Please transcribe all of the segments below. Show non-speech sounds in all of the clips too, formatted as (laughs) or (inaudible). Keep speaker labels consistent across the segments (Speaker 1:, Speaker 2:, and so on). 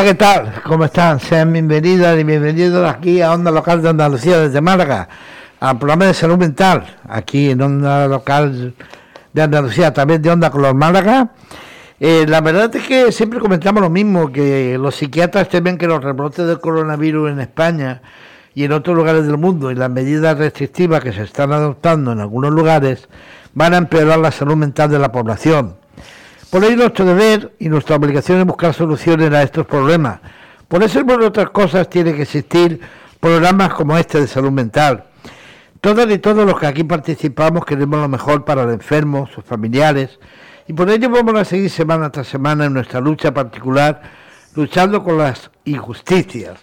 Speaker 1: Hola, ¿qué tal? ¿Cómo están? Sean bienvenidas y bienvenidos aquí a Onda Local de Andalucía desde Málaga, al programa de salud mental, aquí en Onda Local de Andalucía, también de Onda Color Málaga. Eh, la verdad es que siempre comentamos lo mismo, que los psiquiatras temen que los rebrotes del coronavirus en España y en otros lugares del mundo y las medidas restrictivas que se están adoptando en algunos lugares van a empeorar la salud mental de la población. Por ello nuestro deber y nuestra obligación es buscar soluciones a estos problemas. Por eso, entre otras cosas, tiene que existir programas como este de salud mental. Todas y todos los que aquí participamos queremos lo mejor para el enfermo, sus familiares, y por ello vamos a seguir semana tras semana en nuestra lucha particular, luchando con las injusticias.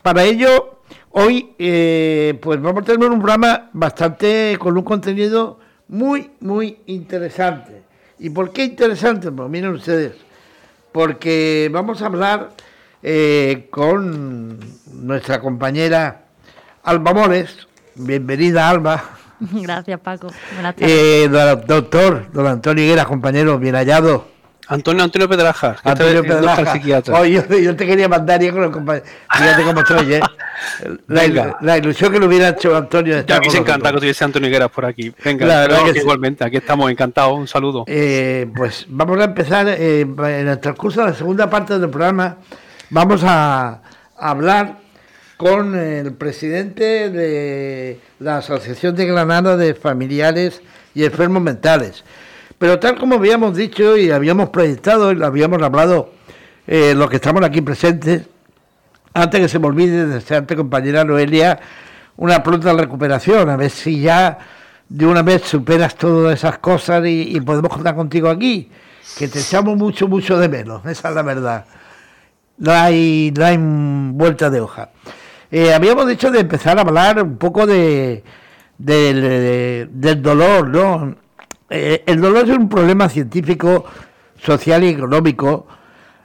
Speaker 1: Para ello, hoy eh, pues vamos a tener un programa bastante con un contenido muy, muy interesante. ¿Y por qué interesante? Pues miren ustedes, porque vamos a hablar eh, con nuestra compañera Alba Mores. Bienvenida, Alba. (laughs)
Speaker 2: Gracias, Paco.
Speaker 1: Eh, doctor, don Antonio Higuera, compañero, bien hallado.
Speaker 3: Antonio Antonio Pedraja.
Speaker 1: Antonio Pedraja. Oye, yo, te quería mandar y con el compañero. Fíjate cómo estoy, ¿eh? La, ilusión que lo hubiera hecho Antonio.
Speaker 3: De ya, se encanta que tuviese Antonio Higueras por aquí. Venga, igualmente, aquí estamos, encantados. Un saludo.
Speaker 1: Eh, pues vamos a empezar eh, en el transcurso de la segunda parte del programa. Vamos a, a hablar con el presidente de la Asociación de Granada de Familiares y Enfermos Mentales. Pero tal como habíamos dicho y habíamos proyectado y lo habíamos hablado eh, los que estamos aquí presentes, antes que se me olvide, desearte, compañera Noelia, una pronta recuperación, a ver si ya de una vez superas todas esas cosas y, podemos contar contigo aquí, que te echamos mucho, mucho de menos, esa es la verdad. No hay, no hay vuelta de hoja. Eh, habíamos dicho de empezar a hablar un poco de, del dolor, ¿no? Eh, el dolor es un problema científico, social y económico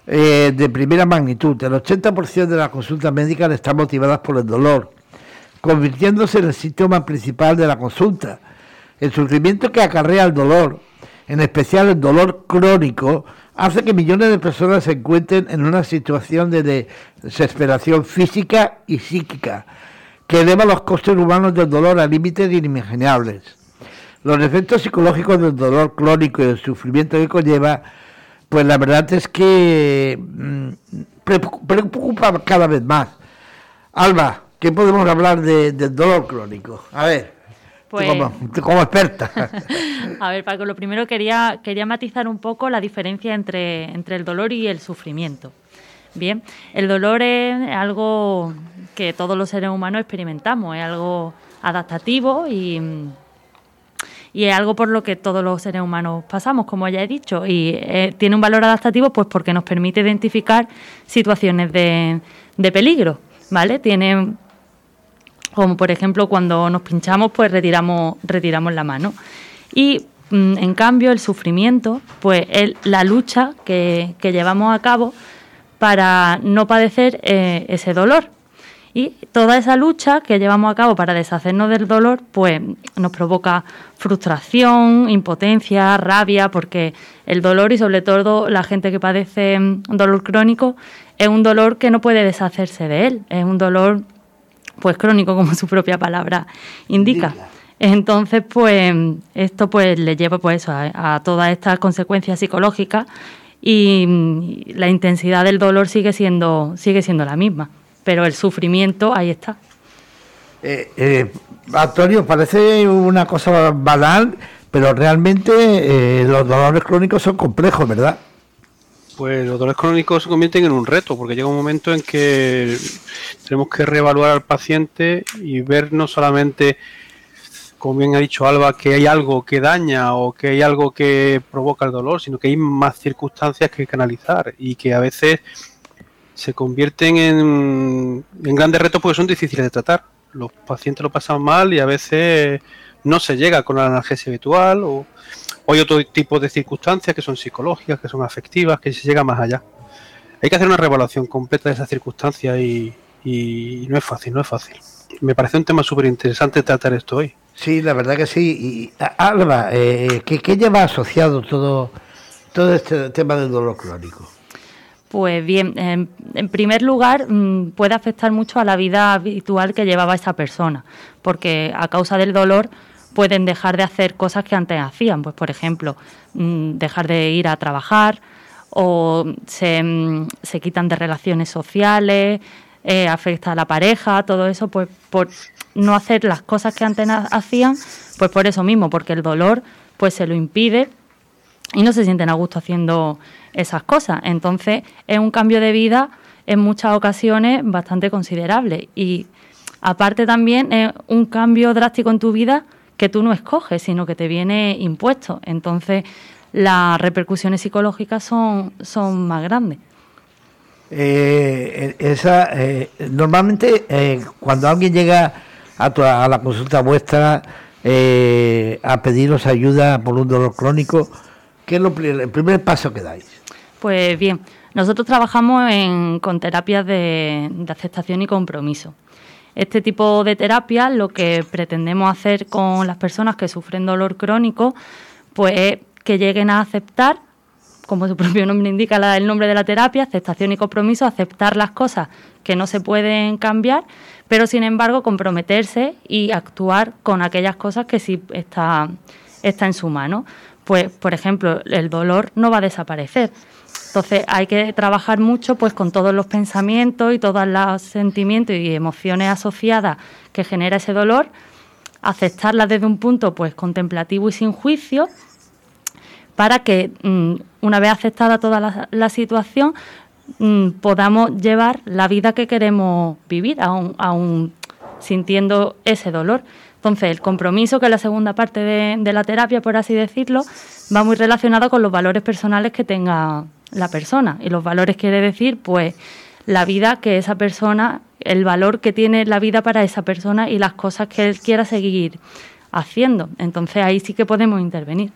Speaker 1: eh, de primera magnitud. El 80% de las consultas médicas están motivadas por el dolor, convirtiéndose en el síntoma principal de la consulta. El sufrimiento que acarrea el dolor, en especial el dolor crónico, hace que millones de personas se encuentren en una situación de desesperación física y psíquica, que eleva los costes humanos del dolor a límites inimaginables. Los efectos psicológicos del dolor crónico y del sufrimiento que conlleva, pues la verdad es que mm, preocupa cada vez más. Alba, ¿qué podemos hablar del dolor crónico? A ver. Pues, como, experta. (laughs)
Speaker 2: A ver, Paco, lo primero quería, quería matizar un poco la diferencia entre, entre el dolor y el sufrimiento. Bien, el dolor es algo que todos los seres humanos experimentamos, es algo adaptativo y, y es algo por lo que todos los seres humanos pasamos, como ya he dicho, y eh, tiene un valor adaptativo pues porque nos permite identificar situaciones de, de peligro, ¿vale? Tiene como por ejemplo cuando nos pinchamos pues retiramos retiramos la mano y mm, en cambio el sufrimiento pues es la lucha que, que llevamos a cabo para no padecer eh, ese dolor y toda esa lucha que llevamos a cabo para deshacernos del dolor, pues nos provoca frustración, impotencia, rabia, porque el dolor y sobre todo la gente que padece mm, dolor crónico es un dolor que no puede deshacerse de él, es un dolor pues crónico (laughs) como su propia palabra indica. Entonces, pues esto pues le lleva pues a, a todas estas consecuencias psicológicas y mm, la intensidad del dolor sigue siendo sigue siendo la misma pero el sufrimiento ahí está.
Speaker 1: Eh, eh, Antonio, parece una cosa banal, pero realmente eh, los dolores crónicos son complejos, ¿verdad?
Speaker 3: Pues los dolores crónicos se convierten en un reto, porque llega un momento en que tenemos que reevaluar al paciente y ver no solamente, como bien ha dicho Alba, que hay algo que daña o que hay algo que provoca el dolor, sino que hay más circunstancias que canalizar y que a veces se convierten en, grandes retos porque son difíciles de tratar. Los pacientes lo pasan mal y a veces no se llega con la analgesia habitual o, hay otro tipo de circunstancias que son psicológicas, que son afectivas, que se llega más allá. Hay que hacer una revaluación completa de esas circunstancias y, no es fácil, no es fácil. Me parece un tema súper interesante tratar esto hoy.
Speaker 1: Sí, la verdad que sí. Y, Alba, eh, ¿qué, ¿qué, lleva asociado todo, todo este tema del dolor crónico?
Speaker 2: Pues bien, en, primer lugar mm, puede afectar mucho a la vida habitual que llevaba esa persona, porque a causa del dolor pueden dejar de hacer cosas que antes hacían, pues por ejemplo, mm, dejar de ir a trabajar o se, mm, se quitan de relaciones sociales, eh, afecta a la pareja, todo eso, pues por no hacer las cosas que antes hacían, pues por eso mismo, porque el dolor pues se lo impide y no se sienten a gusto haciendo esas cosas. Entonces es un cambio de vida en muchas ocasiones bastante considerable y aparte también es un cambio drástico en tu vida que tú no escoges, sino que te viene impuesto. Entonces las repercusiones psicológicas son, son más grandes.
Speaker 1: Eh, esa, eh, normalmente eh, cuando alguien llega a, a la consulta vuestra a pediros ayuda por un dolor crónico, ¿qué es lo, el primer paso que dais?
Speaker 2: Pues bien, nosotros trabajamos con terapias de, aceptación y compromiso. Este tipo de terapia lo que pretendemos hacer con las personas que sufren dolor crónico, pues es que lleguen a aceptar, como su (laughs) propio nombre indica el nombre de la terapia, aceptación y compromiso, aceptar las cosas que no se pueden cambiar, pero sin embargo comprometerse y actuar con aquellas cosas que sí está, está en su mano. Pues, por ejemplo, el dolor no va a desaparecer, entonces hay que trabajar mucho pues con todos los pensamientos y todos los sentimientos y emociones asociadas que genera ese dolor, aceptarlas desde un punto pues contemplativo y sin juicio para que mm, una vez aceptada toda la, situación mm, podamos llevar la vida que queremos vivir aún, aún sintiendo ese dolor. Entonces, el compromiso, que es la segunda parte de, de, la terapia, por así decirlo, va muy relacionado con los valores personales que tenga la persona. Y los valores quiere decir, pues, la vida que esa persona, el valor que tiene la vida para esa persona y las cosas que él quiera seguir haciendo. Entonces ahí sí que podemos intervenir.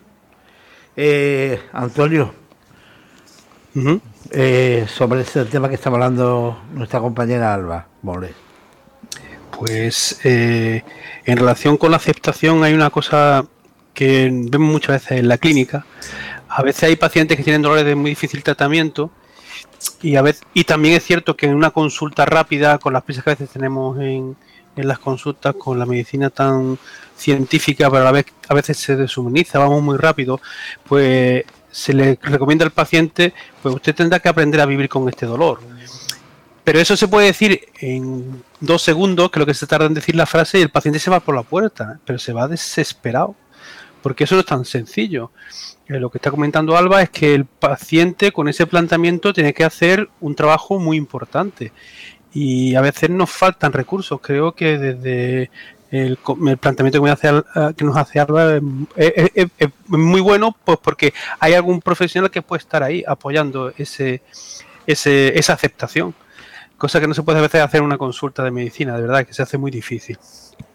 Speaker 1: Eh, Antonio, eh, sobre ese tema que está hablando nuestra compañera Alba Mole.
Speaker 3: Pues eh, en relación con la aceptación hay una cosa que vemos muchas veces en la clínica, a veces hay pacientes que tienen dolores de muy difícil tratamiento y a veces y también es cierto que en una consulta rápida con las prisas que a veces tenemos en, en las consultas con la medicina tan científica pero a vez a veces se deshumaniza vamos muy rápido pues se le recomienda al paciente pues usted tendrá que aprender a vivir con este dolor. Pero eso se puede decir en dos segundos que lo que se tarda en decir la frase y el paciente se va por la puerta pero se va desesperado porque eso no es tan sencillo lo que está comentando Alba es que el paciente con ese planteamiento tiene que hacer un trabajo muy importante y a veces nos faltan recursos. Creo que desde el, planteamiento que, nos hace Alba es, muy bueno pues porque hay algún profesional que puede estar ahí apoyando ese, esa aceptación. Cosa que no se puede a veces hacer en una consulta de medicina, de verdad, que se hace muy difícil.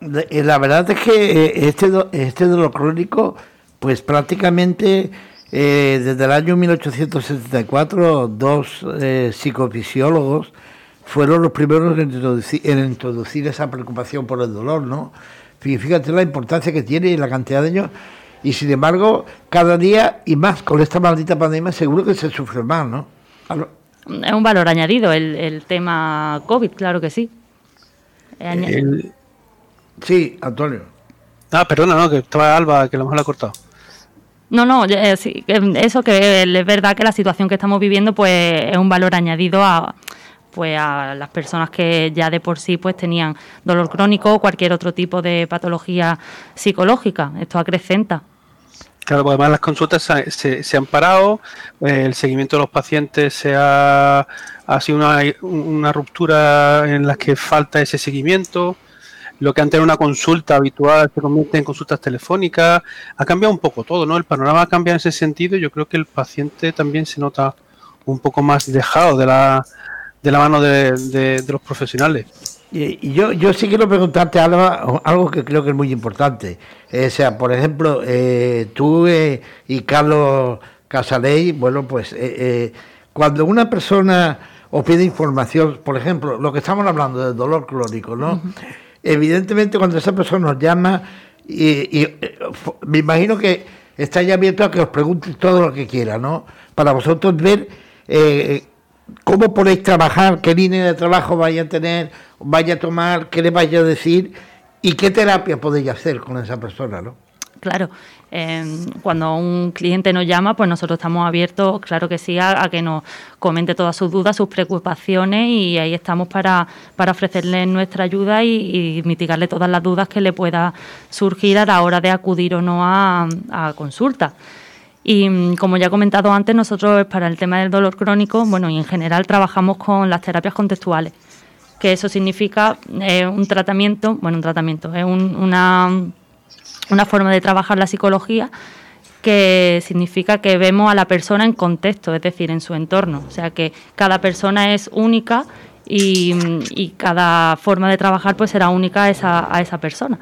Speaker 1: La verdad es que eh, este, este dolor crónico pues prácticamente eh, desde el año 1874 dos eh, psicofisiólogos fueron los primeros en introducir, esa preocupación por el dolor, ¿no? Fíjate la importancia que tiene y la cantidad de años. Y sin embargo, cada día y más con esta maldita pandemia seguro que se sufre más, ¿no?
Speaker 2: Es un valor añadido el, tema COVID, claro que sí.
Speaker 1: Sí, Antonio.
Speaker 3: Ah, perdona, no, que estaba Alba, que lo mejor la ha cortado.
Speaker 2: No, no, eh, eso que es verdad que la situación que estamos viviendo pues es un valor añadido a pues a las personas que ya de por sí pues tenían dolor crónico o cualquier otro tipo de patología psicológica. Esto acrecenta.
Speaker 3: Claro, pues además las consultas se, han parado, eh, el seguimiento de los pacientes se ha, ha sido una, una ruptura en la que falta ese seguimiento lo que antes era una consulta habitual se convierte en consultas telefónicas. Ha cambiado un poco todo, ¿no? El panorama ha cambiado en ese sentido. Yo creo que el paciente también se nota un poco más dejado de la, de la mano de, los profesionales.
Speaker 1: Y yo, yo sí quiero preguntarte algo, algo que creo que es muy importante. o sea, por ejemplo, eh, tú eh, y Carlos Casaley, bueno, pues eh, cuando una persona os pide información, por ejemplo, lo que estamos hablando del dolor crónico, ¿no? Evidentemente cuando esa persona nos llama, y, eh, me imagino que está ya abierto a que os pregunte todo lo que quiera, ¿no? Para vosotros ver eh, cómo podéis trabajar, qué línea de trabajo vaya a tener, vaya a tomar, qué le vaya a decir y qué terapia podéis hacer con esa persona, ¿no?
Speaker 2: Claro, em, cuando un cliente nos llama, pues nosotros estamos abiertos, claro que sí, a, que nos comente todas sus dudas, sus preocupaciones y ahí estamos para, para ofrecerle nuestra ayuda y, mitigarle todas las dudas que le pueda surgir a la hora de acudir o no a, consulta. Y mm, como ya he comentado antes, nosotros para el tema del dolor crónico, bueno, y en general trabajamos con las terapias contextuales, que eso significa eh, un tratamiento, bueno, un tratamiento, es una una forma de trabajar la psicología que significa que vemos a la persona en contexto, es decir, en su entorno. O sea que cada persona es única y, cada forma de trabajar pues será única a esa, a esa persona.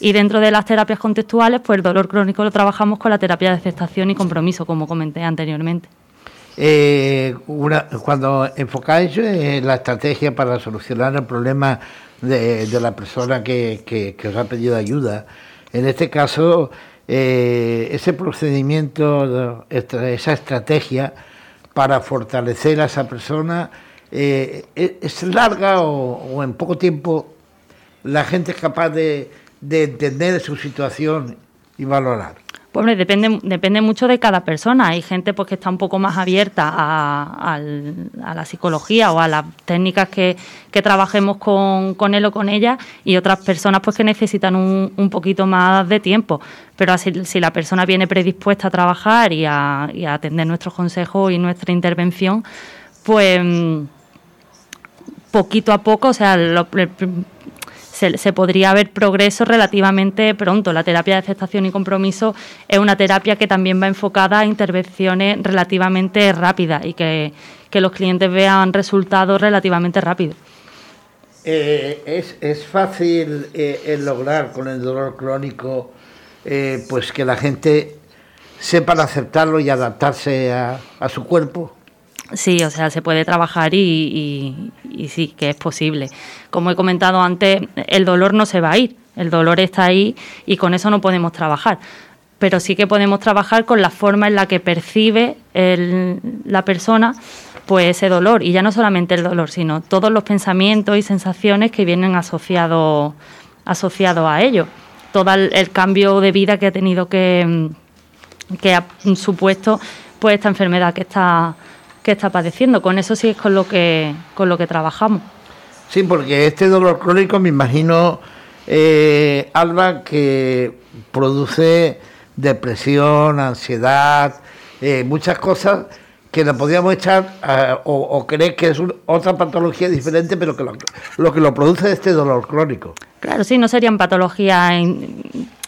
Speaker 2: Y dentro de las terapias contextuales, pues el dolor crónico lo trabajamos con la terapia de aceptación y compromiso, como comenté anteriormente.
Speaker 1: Eh, cuando enfocáis en la estrategia para solucionar el problema de, la persona que, que os ha pedido ayuda, en este caso, eh, ese procedimiento, esa estrategia para fortalecer a esa persona, eh, ¿es larga o, en poco tiempo la gente es capaz de entender su situación y valorar?
Speaker 2: Pues depende, depende mucho de cada persona. Hay gente pues que está un poco más abierta a, la psicología o a las técnicas que, trabajemos con, él o con ella y otras personas pues que necesitan un, poquito más de tiempo. Pero así, si la persona viene predispuesta a trabajar y a, atender nuestros consejos y nuestra intervención, pues poquito a poco, o sea, lo, se, podría ver progreso relativamente pronto. La terapia de aceptación y compromiso es una terapia que también va enfocada a intervenciones relativamente rápidas y que, los clientes vean resultados relativamente rápidos.
Speaker 1: Eh, es, fácil eh, lograr con el dolor crónico eh, pues que la gente sepa aceptarlo y adaptarse a su cuerpo.
Speaker 2: Sí, o sea, se puede trabajar y, sí, que es posible. Como he comentado antes, el dolor no se va a ir, el dolor está ahí y con eso no podemos trabajar. Pero sí que podemos trabajar con la forma en la que percibe la persona pues ese dolor. Y ya no solamente el dolor, sino todos los pensamientos y sensaciones que vienen asociados asociado a ello. Todo el, cambio de vida que ha tenido que, que ha supuesto pues esta enfermedad que está que está padeciendo. Con eso sí es con lo que, con lo que trabajamos.
Speaker 1: Sí, porque este dolor crónico me imagino, eh, Alba, que produce depresión, ansiedad, eh, muchas cosas que le podríamos echar o, o, creer que es otra patología diferente, pero que lo, que lo produce es este dolor crónico.
Speaker 2: Claro, sí, no serían patologías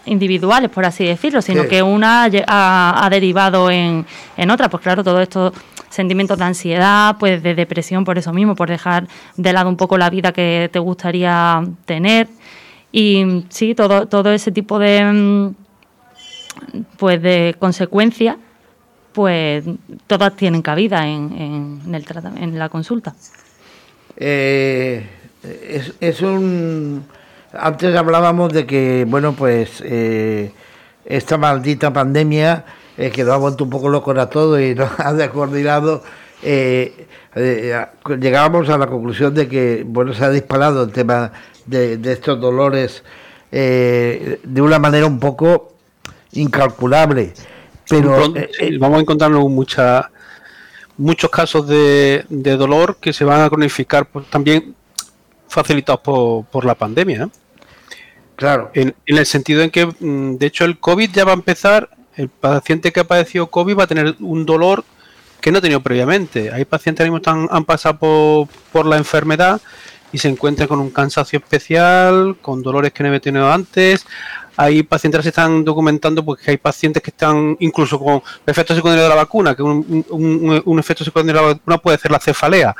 Speaker 2: individuales, por así decirlo, sino que una ha, derivado en, en otra. Pues claro, todo esto sentimientos de ansiedad, pues de depresión por eso mismo, por dejar de lado un poco la vida que te gustaría tener. Y sí, todo, todo ese tipo de mm, pues de consecuencias, pues todas tienen cabida en, en, el, en la consulta.
Speaker 1: Eh, es, un antes hablábamos de que bueno pues eh, esta maldita pandemia eh, que nos ha vuelto un poco locos a todo y nos (laughs) ha descoordinado, eh, eh, llegábamos a la conclusión de que bueno se ha disparado el tema de, estos dolores de una manera un poco incalculable. Pero
Speaker 3: vamos a encontrarnos mucha, muchos casos de, dolor que se van a cronificar pues, también facilitados por, por la pandemia.
Speaker 1: Claro.
Speaker 3: En, en, el sentido en que, mm, de hecho, el COVID ya va a empezar el paciente que ha padecido COVID va a tener un dolor que no ha tenido previamente. Hay pacientes que han, pasado por, la enfermedad y se encuentran con un cansancio especial, con dolores que no había tenido antes. Hay pacientes que se están documentando porque hay pacientes que están incluso con efectos secundarios de la vacuna, que un, un efecto secundario de la vacuna puede ser la cefalea.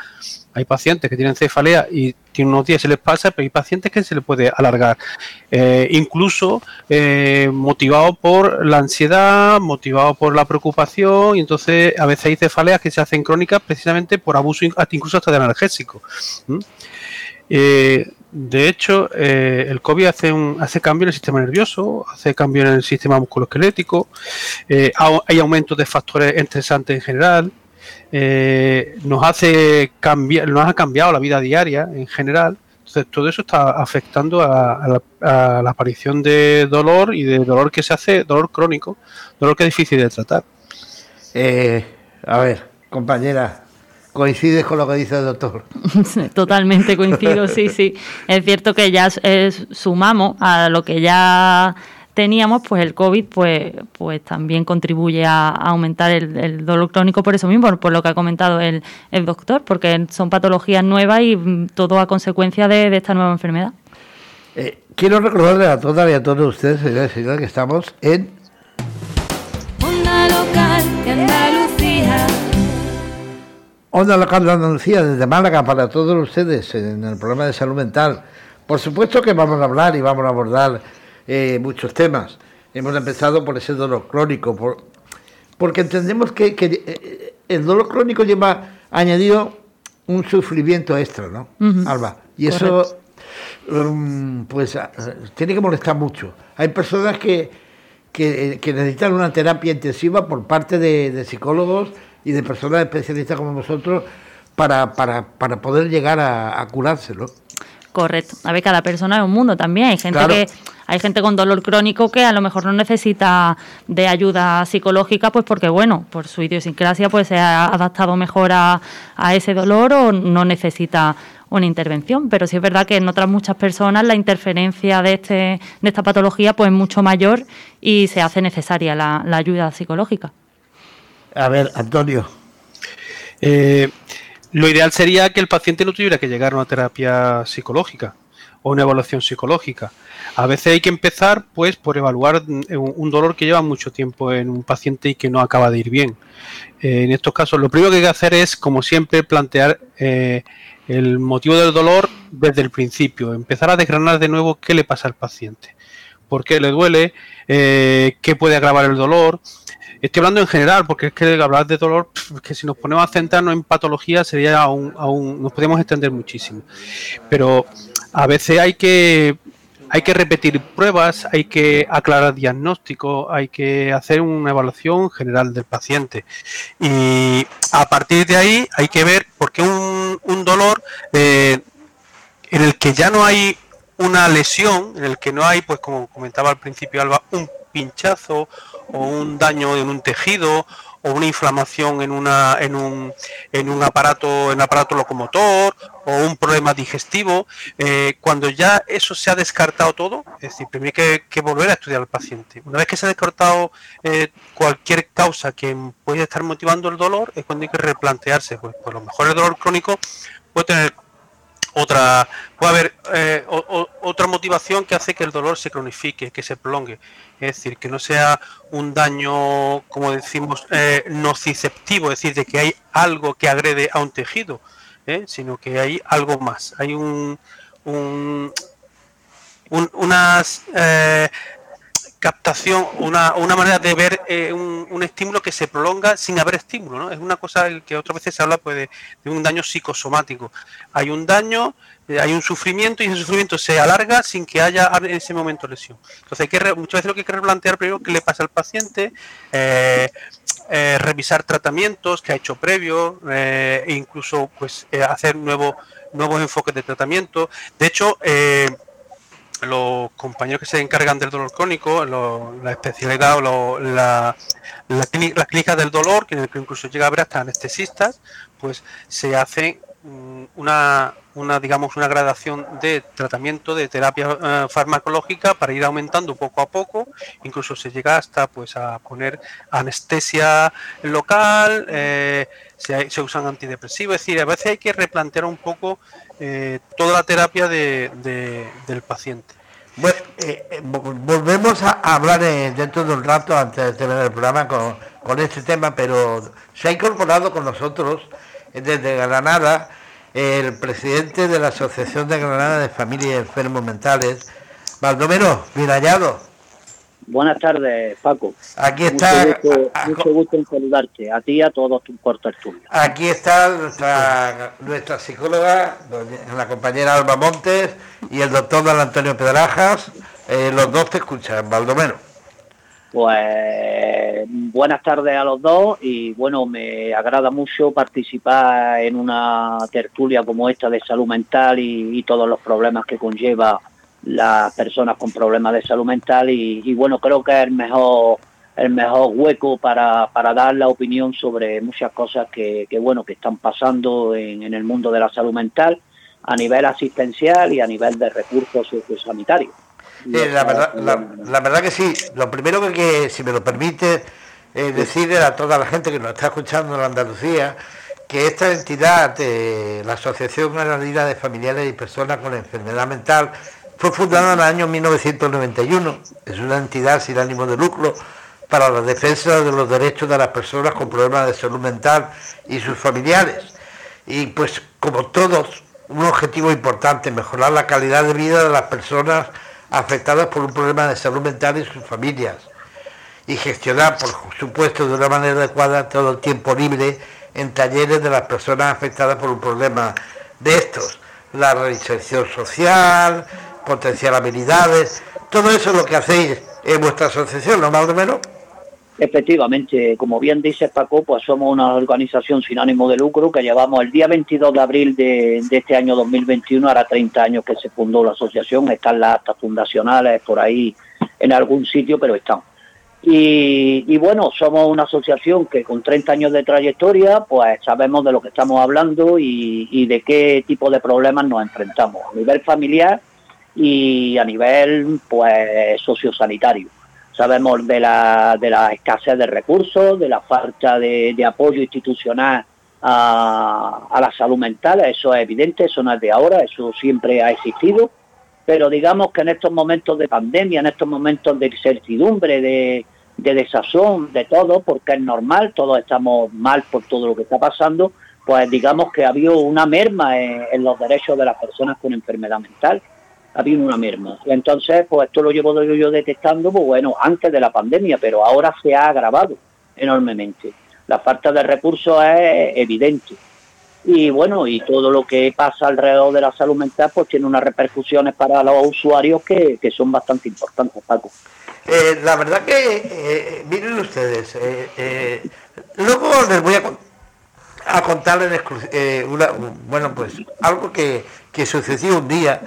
Speaker 3: Hay pacientes que tienen cefalea y tienen unos días se les pasa, pero hay pacientes que se les puede alargar. Eh, incluso eh, motivado por la ansiedad, motivado por la preocupación, y entonces a veces hay cefaleas que se hacen crónicas precisamente por abuso incluso hasta de analgésico. Eh, de hecho, el COVID hace, un, hace cambio en el sistema nervioso, hace cambio en el sistema musculoesquelético, hay aumento de factores estresantes en general, eh, nos hace cambiar, nos ha cambiado la vida diaria en general. Entonces, todo eso está afectando a, la, aparición de dolor y de dolor que se hace, dolor crónico, dolor que es difícil de tratar.
Speaker 1: Eh, a ver, compañera, ¿Coincides con lo que dice el doctor? (laughs)
Speaker 2: Totalmente coincido, sí, sí. Es cierto que ya sumamos a lo que ya teníamos, pues el COVID pues, pues también contribuye a, aumentar el, dolor crónico por eso mismo, por lo que ha comentado el, doctor, porque son patologías nuevas y mm, todo a consecuencia de, esta nueva enfermedad.
Speaker 1: Eh, quiero recordarle a todas y a todos ustedes, señores y señores, que estamos en... Onda local de Andalucía. Onda local de Andalucía, desde Málaga para todos ustedes en el programa de salud mental. Por supuesto que vamos a hablar y vamos a abordar eh, muchos temas. Hemos empezado por ese dolor crónico, por, porque entendemos que, eh, el dolor crónico lleva añadido un sufrimiento extra, ¿no, Alba? Y eso, um, pues, ah, tiene que molestar mucho. Hay personas que, que, necesitan una terapia intensiva por parte de, psicólogos y de personas especialistas como nosotros para, para, para poder llegar a, a curárselo.
Speaker 2: Correcto. A ver, cada persona es un mundo también. Hay gente que hay gente con dolor crónico que a lo mejor no necesita de ayuda psicológica, pues porque bueno, por su idiosincrasia pues se ha adaptado mejor a, ese dolor o no necesita una intervención. Pero sí es verdad que en otras muchas personas la interferencia de este, de esta patología pues es mucho mayor y se hace necesaria la, ayuda psicológica.
Speaker 1: A ver, Antonio.
Speaker 3: Eh, lo ideal sería que el paciente no tuviera que llegar a una terapia psicológica o una evaluación psicológica. A veces hay que empezar pues por evaluar un dolor que lleva mucho tiempo en un paciente y que no acaba de ir bien. Eh, en estos casos lo primero que hay que hacer es, como siempre, plantear eh, el motivo del dolor desde el principio, empezar a desgranar de nuevo qué le pasa al paciente, por qué le duele, eh, qué puede agravar el dolor, Estoy hablando en general, porque es que hablar de dolor, que si nos ponemos a centrarnos en patología sería aún, aún nos podemos extender muchísimo. Pero a veces hay que hay que repetir pruebas, hay que aclarar diagnóstico, hay que hacer una evaluación general del paciente. Y a partir de ahí hay que ver por qué un, un dolor eh, en el que ya no hay una lesión, en el que no hay, pues como comentaba al principio Alba, un pinchazo o un daño en un tejido o una inflamación en una en un, en un aparato en aparato locomotor o un problema digestivo eh, cuando ya eso se ha descartado todo es decir primero hay que, volver a estudiar al paciente. Una vez que se ha descartado eh, cualquier causa que puede estar motivando el dolor es cuando hay que replantearse pues, pues lo mejor el dolor crónico puede tener otra puede haber eh, otra motivación que hace que el dolor se cronifique, que se prolongue. Es decir, que no sea un daño, como decimos, eh, nociceptivo, es decir, de que hay algo que agrede a un tejido, ¿eh? sino que hay algo más. Hay un, un, unas eh, captación, una, una manera de ver eh, un, estímulo que se prolonga sin haber estímulo, ¿no? Es una cosa que otras veces se habla pues, de, un daño psicosomático. Hay un daño, eh, hay un sufrimiento y ese sufrimiento se alarga sin que haya en ese momento lesión. Entonces hay que muchas veces lo que hay que replantear primero qué le pasa al paciente, eh, revisar tratamientos que ha hecho previo, e incluso pues hacer nuevos nuevos enfoques de tratamiento. De hecho, los compañeros que se encargan del dolor crónico, la especialidad o la, la, clínica, del dolor, que incluso llega a haber hasta anestesistas, pues se hace mm, una, una digamos una gradación de tratamiento de terapia eh, farmacológica para ir aumentando poco a poco. Incluso se llega hasta pues a poner anestesia local eh, se, usan antidepresivos. Es decir a veces hay que replantear un poco eh, toda la terapia de, del paciente.
Speaker 1: Bueno, eh, eh, volvemos a hablar dentro de un rato, antes de terminar el programa, con, con, este tema, pero se ha incorporado con nosotros desde Granada el presidente de la Asociación de Granada de Familias y Enfermos Mentales, Baldomero Mirallado.
Speaker 4: Buenas tardes, Paco.
Speaker 1: Aquí está.
Speaker 4: Mucho gusto, en saludarte, a ti y a todos tus estudio.
Speaker 1: Aquí está nuestra, nuestra psicóloga, la compañera Alba Montes y el doctor don Antonio Pedrajas. Eh, los dos te escuchan, Baldomero.
Speaker 4: Pues buenas tardes a los dos y bueno, me agrada mucho participar en una tertulia como esta de salud mental y, todos los problemas que conlleva las personas con problemas de salud mental y, bueno, creo que es el mejor el mejor hueco para, dar la opinión sobre muchas cosas que, bueno que están pasando en, en el mundo de la salud mental a nivel asistencial y a nivel de recursos sociosanitarios.
Speaker 1: Eh, la, verdad, la, verdad que sí. Lo primero que, si me lo permite, es decirle a toda la gente que nos está escuchando en Andalucía que esta entidad, la Asociación Andalucía de Familiares y Personas con Enfermedad Mental, fue fundada en el año 1991. Es una entidad sin ánimo de lucro para la defensa de los derechos de las personas con problemas de salud mental y sus familiares. Y pues como todos, un objetivo importante, mejorar la calidad de vida de las personas afectadas por un problema de salud mental y sus familias y gestionar, por supuesto, de una manera adecuada todo el tiempo libre en talleres de las personas afectadas por un problema de estos. La reinserción social, potenciar habilidades, todo eso es lo que hacéis en vuestra asociación, ¿no más o menos?
Speaker 4: Efectivamente, como bien dice Paco, pues somos una organización sin ánimo de lucro que llevamos el día 22 de abril de, este año 2021, ahora 30 años que se fundó la asociación, están las actas fundacionales por ahí en algún sitio, pero están. Y, bueno, somos una asociación que con 30 años de trayectoria, pues sabemos de lo que estamos hablando y, y de qué tipo de problemas nos enfrentamos a nivel familiar y a nivel pues sociosanitario. Sabemos de la, de la escasez de recursos, de la falta de, apoyo institucional a, la salud mental, eso es evidente, eso no es de ahora, eso siempre ha existido, pero digamos que en estos momentos de pandemia, en estos momentos de incertidumbre, de, de desazón, de todo, porque es normal, todos estamos mal por todo lo que está pasando, pues digamos que ha habido una merma en los derechos de las personas con enfermedad mental había una merma. Entonces, pues esto lo llevo yo, detectando, pues bueno, antes de la pandemia, pero ahora se ha agravado enormemente. La falta de recursos es evidente. Y bueno, y todo lo que pasa alrededor de la salud mental, pues tiene unas repercusiones para los usuarios que, son bastante importantes, Paco.
Speaker 1: Eh, la verdad que, eh, miren ustedes, eh, luego les voy a, a contarles una, bueno, pues algo que, que sucedió un día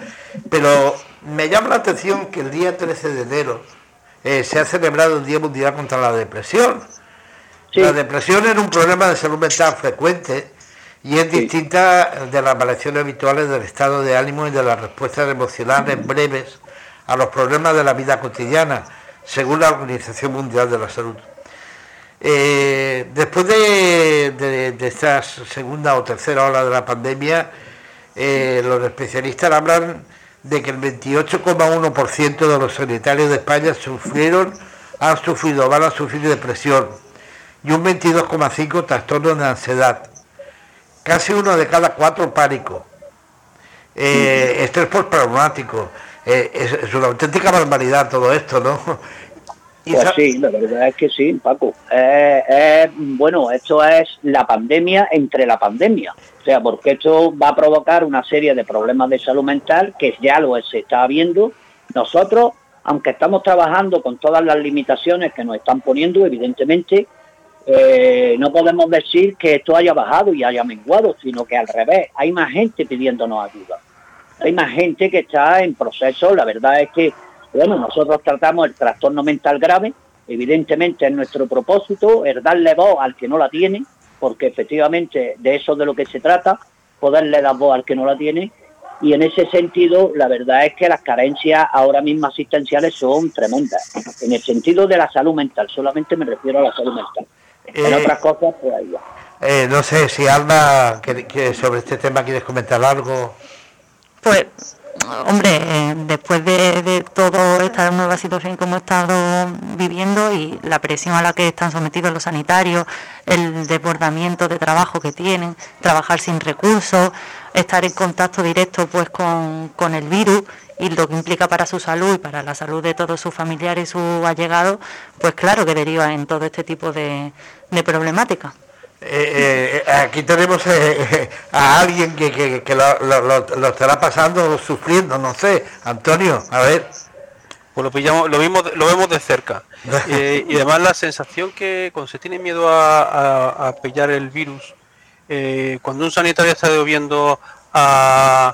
Speaker 1: pero me llama la atención que el día 13 de enero eh, se ha celebrado el Día Mundial contra la Depresión. La depresión es un problema de salud mental frecuente y es distinta de las variaciones habituales del estado de ánimo y de las respuestas emocionales breves a los problemas de la vida cotidiana, según la Organización Mundial de la Salud. Eh, después de, esta segunda o tercera ola de la pandemia, eh, los especialistas hablan de que el 28,1% de los sanitarios de España sufrieron, han sufrido, van a sufrir depresión y un 22,5% trastornos de ansiedad. Casi uno de cada cuatro pánico. Eh, estrés postraumático. Eh, es, una auténtica barbaridad todo esto, ¿no?
Speaker 4: Pues sí, la verdad es que sí, Paco. Eh, bueno, esto es la pandemia entre la pandemia. O sea, porque esto va a provocar una serie de problemas de salud mental que ya lo se está viendo. Nosotros, aunque estamos trabajando con todas las limitaciones que nos están poniendo, evidentemente, eh, no podemos decir que esto haya bajado y haya menguado, sino que al revés, hay más gente pidiéndonos ayuda. Hay más gente que está en proceso. La verdad es que bueno, nosotros tratamos el trastorno mental grave, evidentemente es nuestro propósito, es darle voz al que no la tiene, porque efectivamente de eso de lo que se trata, poderle dar voz al que no la tiene, y en ese sentido la verdad es que las carencias ahora mismo asistenciales son tremendas, en el sentido de la salud mental, solamente me refiero a la salud mental. en eh, otras cosas, pues ahí va.
Speaker 1: Eh, no sé si Alba, que, sobre este tema quieres comentar algo.
Speaker 2: Pues hombre, eh, después de, toda esta nueva situación que hemos estado viviendo y la presión a la que están sometidos los sanitarios, el desbordamiento de trabajo que tienen, trabajar sin recursos, estar en contacto directo pues con, el virus y lo que implica para su salud y para la salud de todos sus familiares y sus allegados, pues claro que deriva en todo este tipo de, de problemáticas.
Speaker 1: Eh, eh, aquí tenemos eh, a alguien que, lo, estará pasando, sufriendo, no sé. Antonio, a ver.
Speaker 3: Pues lo pillamos, lo vimos, lo vemos de cerca. (laughs) Eh, y además la sensación que cuando se tiene miedo a, pillar el virus, eh, cuando un sanitario está viendo a,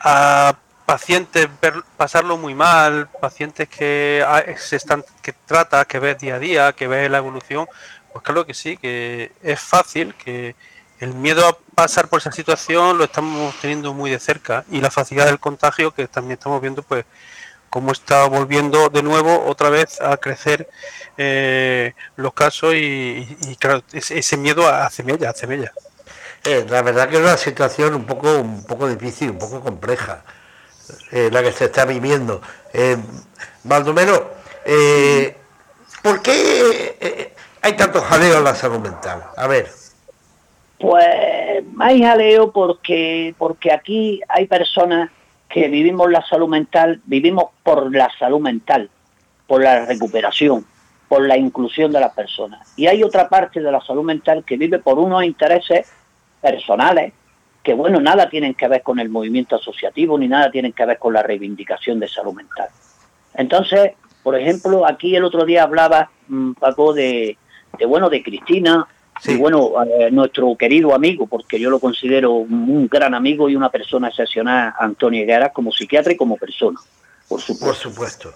Speaker 3: a pacientes pasarlo muy mal, pacientes que ah, se están, que trata, que ves día a día, que ves la evolución, pues claro que sí, que es fácil, que el miedo a pasar por esa situación lo estamos teniendo muy de cerca y la facilidad del contagio que también estamos viendo pues cómo está volviendo de nuevo otra vez a crecer eh, los casos y, claro, ese, miedo hace mella, hace mella.
Speaker 1: Eh, la verdad que es una situación un poco, un poco difícil, un poco compleja, eh, la que se está viviendo. Eh, Baldomero, ¿por qué hay tanto jaleo en la salud mental? A ver.
Speaker 4: Pues hay jaleo porque, porque aquí hay personas que vivimos la salud mental, vivimos por la salud mental, por la recuperación, por la inclusión de las personas. Y hay otra parte de la salud mental que vive por unos intereses personales que, bueno, nada tienen que ver con el movimiento asociativo ni nada tienen que ver con la reivindicación de salud mental. Entonces, por ejemplo, aquí el otro día hablaba, mm, Paco, de, de bueno, de Cristina, y bueno, eh, nuestro querido amigo, porque yo lo considero un gran amigo y una persona excepcional, Antonio Higuera, como psiquiatra y como persona, por supuesto.
Speaker 1: Por supuesto.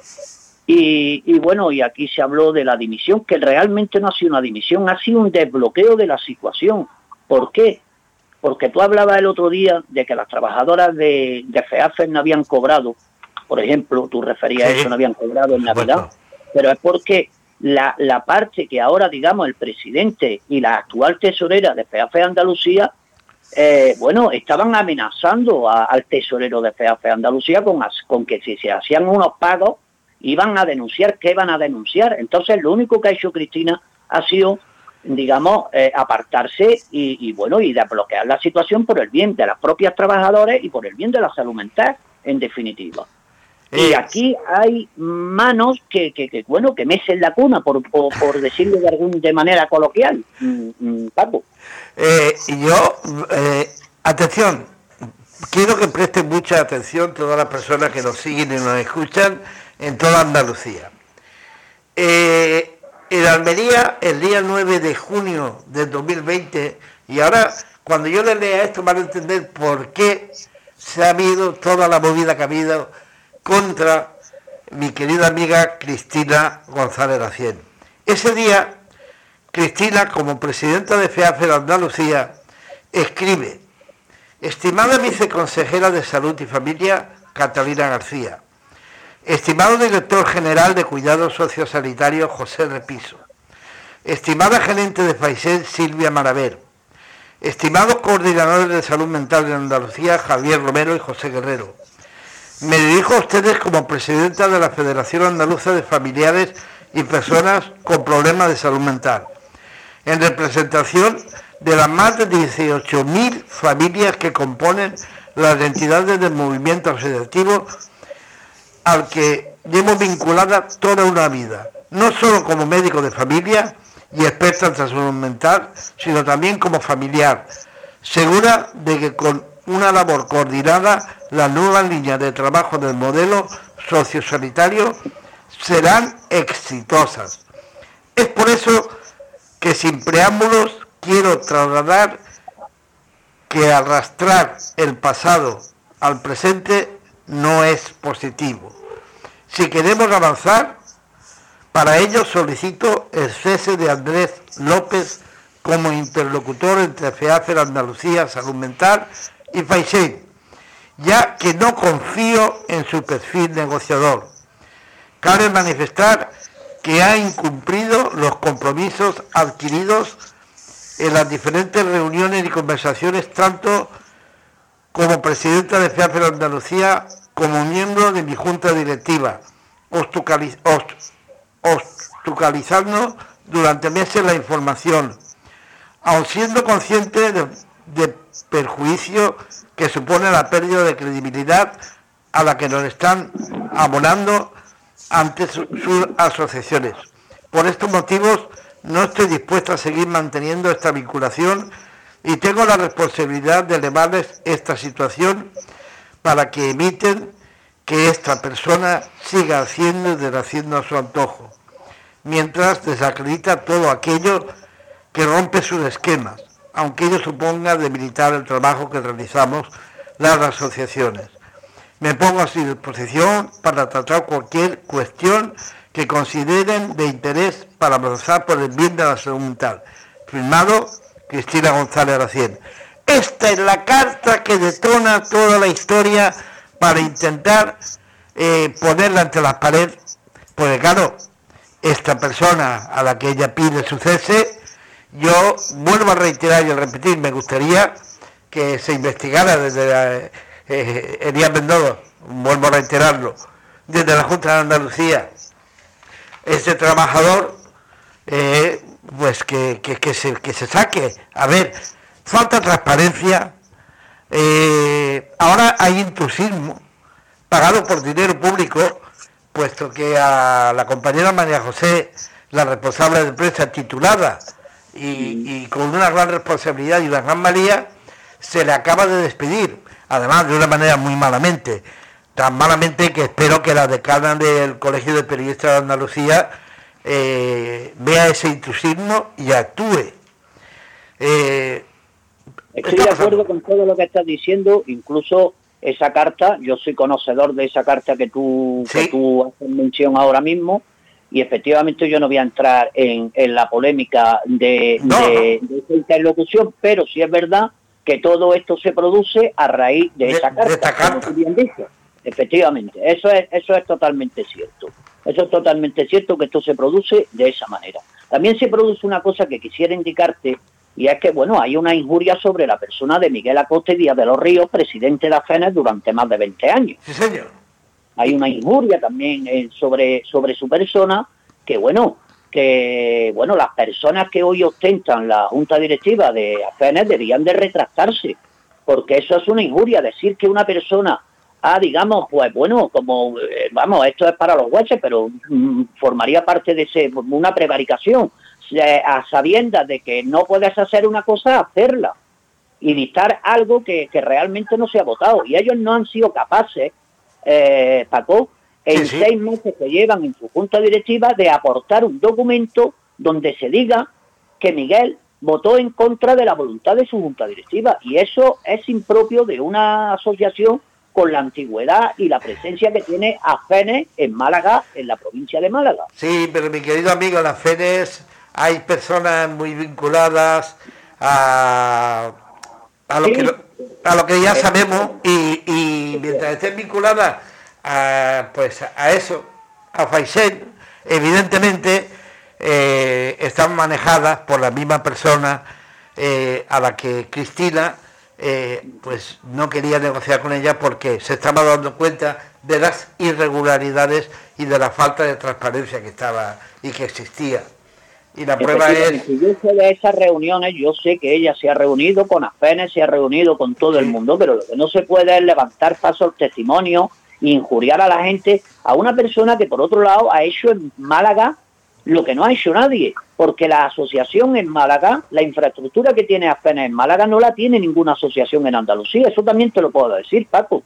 Speaker 4: Y, y, bueno, y aquí se habló de la dimisión, que realmente no ha sido una dimisión, ha sido un desbloqueo de la situación. ¿Por qué? Porque tú hablabas el otro día de que las trabajadoras de, de FEAFES no habían cobrado, por ejemplo, tú referías a eso, no habían cobrado en Navidad, pero es porque la, la, parte que ahora, digamos, el presidente y la actual tesorera de FEAFE Andalucía, eh, bueno, estaban amenazando al tesorero de FEAFE Andalucía con, con que si se hacían unos pagos, iban a denunciar, ¿qué iban a denunciar? Entonces, lo único que ha hecho Cristina ha sido digamos, eh, apartarse y, bueno, y de bloquear la situación por el bien de las propias trabajadoras y por el bien de la salud mental, en definitiva. Y eh, aquí hay manos que, que, bueno, que mecen la cuna, por, por, decirlo de, algún, de manera coloquial, mm, mm, Paco.
Speaker 1: Eh, yo, atención, quiero que presten mucha atención todas las personas que nos siguen y nos escuchan en toda Andalucía. Eh, en Almería el día 9 de junio del 2020 y ahora cuando yo le lea esto van a entender por qué se ha habido toda la movida que ha habido contra mi querida amiga Cristina González Racien. Ese día, Cristina, como presidenta de FEAFE de Andalucía, escribe, estimada viceconsejera de Salud y Familia, Catalina García, Estimado director general de Cuidados Sociosanitarios José Repiso. Estimada gerente de Faisén Silvia Maraver. Estimados coordinadores de salud mental de Andalucía Javier Romero y José Guerrero. Me dirijo a ustedes como presidenta de la Federación Andaluza de Familiares y Personas con Problemas de Salud Mental, en representación de las más de 18.000 familias que componen las entidades del movimiento asociativo al que llevo vinculada toda una vida, no solo como médico de familia y experta en salud mental, sino también como familiar, segura de que con una labor coordinada las nuevas líneas de trabajo del modelo sociosanitario serán exitosas. Es por eso que sin preámbulos quiero trasladar que arrastrar el pasado al presente no es positivo. Si queremos avanzar, para ello solicito el cese de Andrés López como interlocutor entre FEAFER Andalucía Salud Mental y FAISEN, ya que no confío en su perfil negociador. Cabe manifestar que ha incumplido los compromisos adquiridos en las diferentes reuniones y conversaciones tanto como presidenta de FEAFER Andalucía como miembro de mi junta directiva, obstaculizando durante meses la información, aun siendo consciente de, perjuicio que supone la pérdida de credibilidad a la que nos están abonando ante sus asociaciones. Por estos motivos no estoy dispuesto a seguir manteniendo esta vinculación y tengo la responsabilidad de elevarles esta situación para que emiten que esta persona siga haciendo y deshaciendo a su antojo, mientras desacredita todo aquello que rompe sus esquemas, aunque ello suponga debilitar el trabajo que realizamos las asociaciones. Me pongo a su disposición para tratar cualquier cuestión que consideren de interés para avanzar por el bien de la salud mental. Firmado Cristina González Racien. Esta es la carta que detona toda la historia para intentar eh, ponerla ante las paredes, porque claro, esta persona a la que ella pide su cese, yo vuelvo a reiterar y a repetir, me gustaría que se investigara desde la, eh, Elías Mendoza, vuelvo a reiterarlo, desde la Junta de Andalucía, ese trabajador, eh, pues que, se, que se saque. A ver, falta transparencia, eh, ahora hay intrusismo pagado por dinero público, puesto que a la compañera María José, la responsable de empresa titulada y, con una gran responsabilidad y una gran valía, se le acaba de despedir, además de una manera muy malamente, tan malamente que espero que la decana del Colegio de Periodistas de Andalucía eh, vea ese intrusismo y actúe.
Speaker 4: Eh, Estoy de acuerdo con todo lo que estás diciendo, incluso esa carta, yo soy conocedor de esa carta que tú, que tú haces mención ahora mismo, y efectivamente yo no voy a entrar en, la polémica de, esa interlocución, pero sí es verdad que todo esto se produce a raíz de, esa carta, como bien dices. Efectivamente, eso es, eso es totalmente cierto. Eso es totalmente cierto que esto se produce de esa manera. También se produce una cosa que quisiera indicarte y es que, bueno, hay una injuria sobre la persona de Miguel Acosta Díaz de los Ríos, presidente de AFENES durante más de 20 años.
Speaker 1: Sí, señor.
Speaker 4: Hay una injuria también eh, sobre, sobre su persona, que bueno, que bueno, las personas que hoy ostentan la junta directiva de AFENES deberían de retractarse, porque eso es una injuria, decir que una persona ha, digamos, pues bueno, como, eh, vamos, esto es para los jueces, pero mm, formaría parte de ese, una prevaricación a sabiendas de que no puedes hacer una cosa, hacerla y dictar algo que, realmente no se ha votado. Y ellos no han sido capaces, eh, Paco, en seis meses que llevan en su junta directiva, de aportar un documento donde se diga que Miguel votó en contra de la voluntad de su junta directiva. Y eso es impropio de una asociación con la antigüedad y la presencia que tiene AFENES en Málaga, en la provincia de Málaga.
Speaker 1: Sí, pero mi querido amigo, la FENES hay personas muy vinculadas a, a, lo, que, a lo que ya sabemos y, mientras estén vinculadas a, pues a eso, a Faisel, evidentemente eh, están manejadas por la misma persona eh, a la que Cristina eh, pues no quería negociar con ella porque se estaba dando cuenta de las irregularidades y de la falta de transparencia que estaba y que existía. Y la prueba es...
Speaker 4: Yo sé de esas reuniones, yo sé que ella se ha reunido con AFENES, se ha reunido con todo el mundo, pero lo que no se puede es levantar falsos testimonios e injuriar a la gente, a una persona que por otro lado ha hecho en Málaga lo que no ha hecho nadie, porque la asociación en Málaga, la infraestructura que tiene AFENES en Málaga no la tiene ninguna asociación en Andalucía, eso también te lo puedo decir, Paco.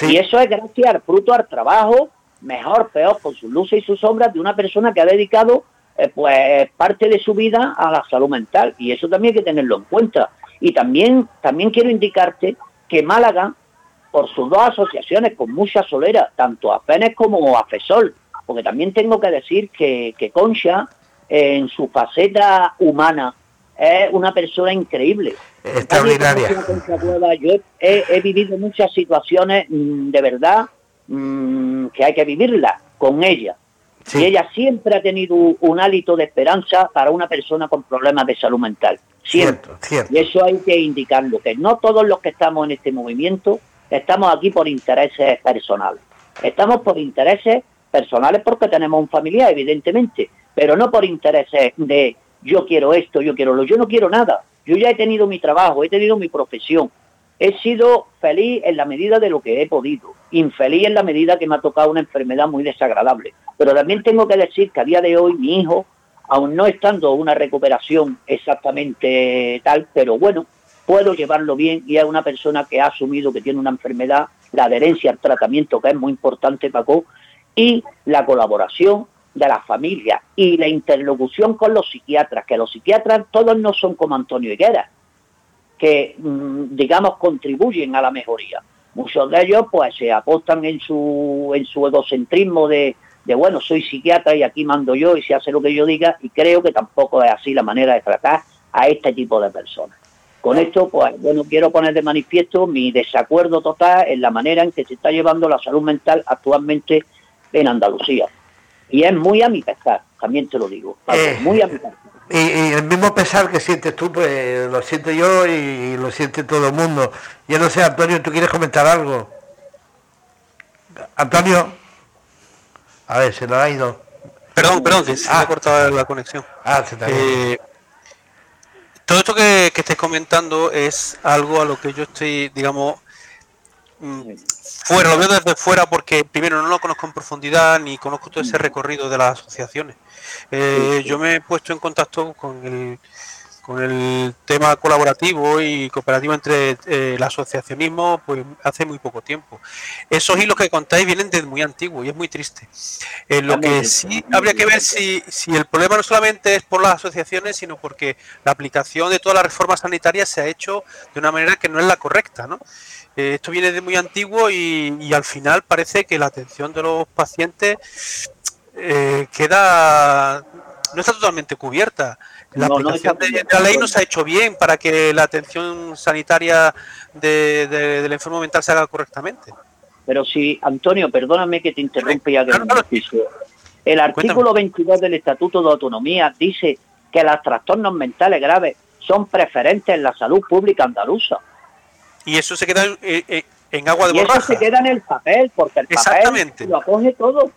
Speaker 4: Y eso es gracias al fruto, al trabajo, mejor, peor, con sus luces y sus sombras, de una persona que ha dedicado eh, pues parte de su vida a la salud mental y eso también hay que tenerlo en cuenta. Y también, también quiero indicarte que Málaga, por sus dos asociaciones con mucha solera, tanto AFENES como AFESOL, porque también tengo que decir que, Concha, en su faceta humana, es una persona increíble.
Speaker 1: Extraordinaria.
Speaker 4: Yo he, vivido muchas situaciones mm, de verdad mm, que hay que vivirlas con ella. Y ella siempre ha tenido un hálito de esperanza para una persona con problemas de salud mental. Siempre. Y eso hay que indicarlo, que no todos los que estamos en este movimiento estamos aquí por intereses personales. Estamos por intereses personales porque tenemos un familiar, evidentemente, pero no por intereses de yo quiero esto, yo quiero lo, yo no quiero nada. Yo ya he tenido mi trabajo, he tenido mi profesión, he sido feliz en la medida de lo que he podido, infeliz en la medida que me ha tocado una enfermedad muy desagradable. Pero también tengo que decir que a día de hoy mi hijo, aún no estando una recuperación exactamente tal, pero bueno, puedo llevarlo bien y es una persona que ha asumido que tiene una enfermedad la adherencia al tratamiento, que es muy importante, Paco, y la colaboración de las familias y la interlocución con los psiquiatras, que los psiquiatras todos no son como Antonio Higuera, que mm, digamos contribuyen a la mejoría. Muchos de ellos pues se apostan en su, en su egocentrismo de, de bueno, soy psiquiatra y aquí mando yo y se hace lo que yo diga y creo que tampoco es así la manera de tratar a este tipo de personas. Con esto, pues bueno, quiero poner de manifiesto mi desacuerdo total en la manera en que se está llevando la salud mental actualmente en Andalucía. Y es muy a mi pesar, también te lo digo,
Speaker 1: eh,
Speaker 4: muy a mi pesar.
Speaker 1: Y, el mismo pesar que sientes tú, pues lo siento yo y lo siente todo el mundo. Yo no sé, Antonio, ¿tú quieres comentar algo? Antonio, a ver, se lo ha ido.
Speaker 3: Perdón, perdón, que se ha ah. cortado la conexión. Ah, se te eh, todo esto que, que estáis comentando es algo a lo que yo estoy, digamos, Mm, fuera, lo veo desde fuera porque primero no lo conozco en profundidad ni conozco todo ese recorrido de las asociaciones. Eh, yo me he puesto en contacto con el, con el tema colaborativo y cooperativo entre eh, el asociacionismo pues hace muy poco tiempo. Esos hilos que contáis vienen desde muy antiguo y es muy triste. Eh, lo que sí habría que ver si, si el problema no solamente es por las asociaciones, sino porque la aplicación de todas las reformas sanitarias se ha hecho de una manera que no es la correcta, ¿no? Eh, esto viene de muy antiguo y, al final parece que la atención de los pacientes eh, queda no está totalmente cubierta. La aplicación de, la ley no se ha hecho bien para que la atención sanitaria de, del enfermo mental se haga correctamente.
Speaker 4: Pero si, Antonio, perdóname que te interrumpa ya que El artículo 22 del Estatuto de Autonomía dice que los trastornos mentales graves son preferentes en la salud pública andaluza.
Speaker 3: Y eso se queda en, agua de
Speaker 4: y
Speaker 3: borraja.
Speaker 4: Eso se queda en el papel, porque el papel lo acoge todo,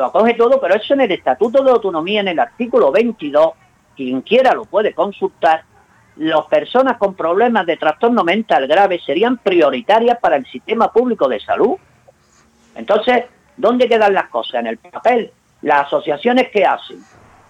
Speaker 4: lo acoge todo, pero eso en el Estatuto de Autonomía, en el artículo 22, quien quiera lo puede consultar, las personas con problemas de trastorno mental grave serían prioritarias para el sistema público de salud. Entonces, ¿dónde quedan las cosas? En el papel. Las asociaciones que hacen.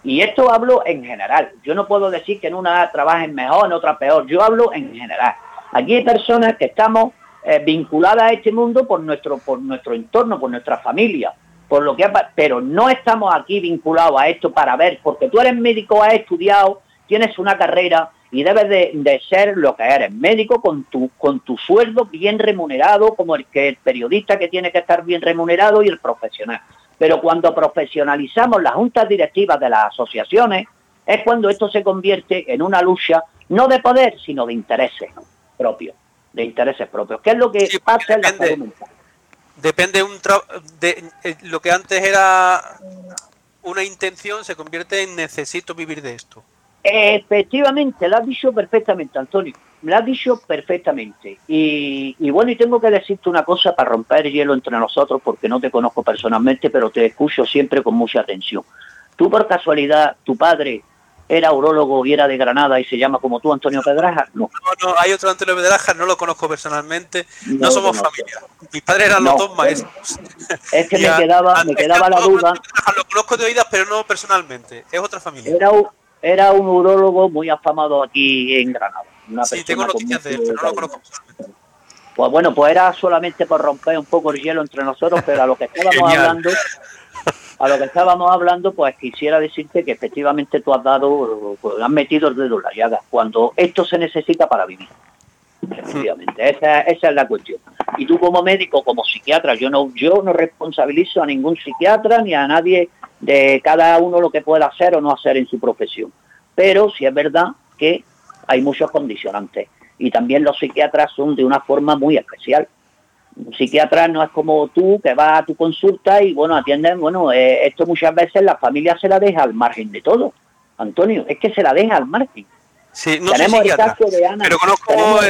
Speaker 4: Y esto hablo en general. Yo no puedo decir que en una trabajen mejor, en otra peor. Yo hablo en general. Aquí hay personas que estamos eh, vinculadas a este mundo por nuestro, por nuestro entorno, por nuestra familia, por lo que pero no estamos aquí vinculados a esto para ver, porque tú eres médico, has estudiado, tienes una carrera y debes de, ser lo que eres, médico con tu, con tu sueldo bien remunerado, como el que el periodista que tiene que estar bien remunerado y el profesional. Pero cuando profesionalizamos las juntas directivas de las asociaciones, es cuando esto se convierte en una lucha no de poder, sino de intereses propios, de intereses propios. ¿Qué es lo que pasa en la salud mental?
Speaker 3: Depende un de eh, lo que antes era una intención se convierte en necesito vivir de esto.
Speaker 4: Efectivamente, lo has dicho perfectamente, Antonio. Lo has dicho perfectamente. Y, y, bueno, y tengo que decirte una cosa para romper el hielo entre nosotros, porque no te conozco personalmente, pero te escucho siempre con mucha atención. Tú por casualidad, tu padre era urologo y era de Granada y se llama como tú, Antonio Pedraja.
Speaker 3: No, no, hay otro Antonio Pedraja, no lo conozco personalmente, no, somos familia. Mis padres eran los dos maestros.
Speaker 4: Es que (laughs) me quedaba, me quedaba la duda.
Speaker 3: Lo conozco de oídas, pero no personalmente, es otra familia.
Speaker 4: Era un, era un urólogo muy afamado aquí en Granada.
Speaker 3: sí, tengo noticias de él, pero no lo conozco personalmente.
Speaker 4: Pues bueno, pues era solamente por romper un poco el hielo entre nosotros, pero a lo que estábamos hablando a lo que estábamos hablando, pues quisiera decirte que efectivamente tú has dado, pues, has metido el dedo en la llaga, cuando esto se necesita para vivir. Efectivamente, esa, esa es la cuestión. Y tú como médico, como psiquiatra, yo no, yo no responsabilizo a ningún psiquiatra ni a nadie de cada uno lo que pueda hacer o no hacer en su profesión. Pero sí es verdad que hay muchos condicionantes. Y también los psiquiatras son de una forma muy especial un psiquiatra no es como tú que vas a tu consulta y bueno, atienden, bueno, eh, esto muchas veces la familia se la deja al margen de todo. Antonio, es que se la deja al margen.
Speaker 3: Sí, no Tenemos el caso de Ana. Pero conozco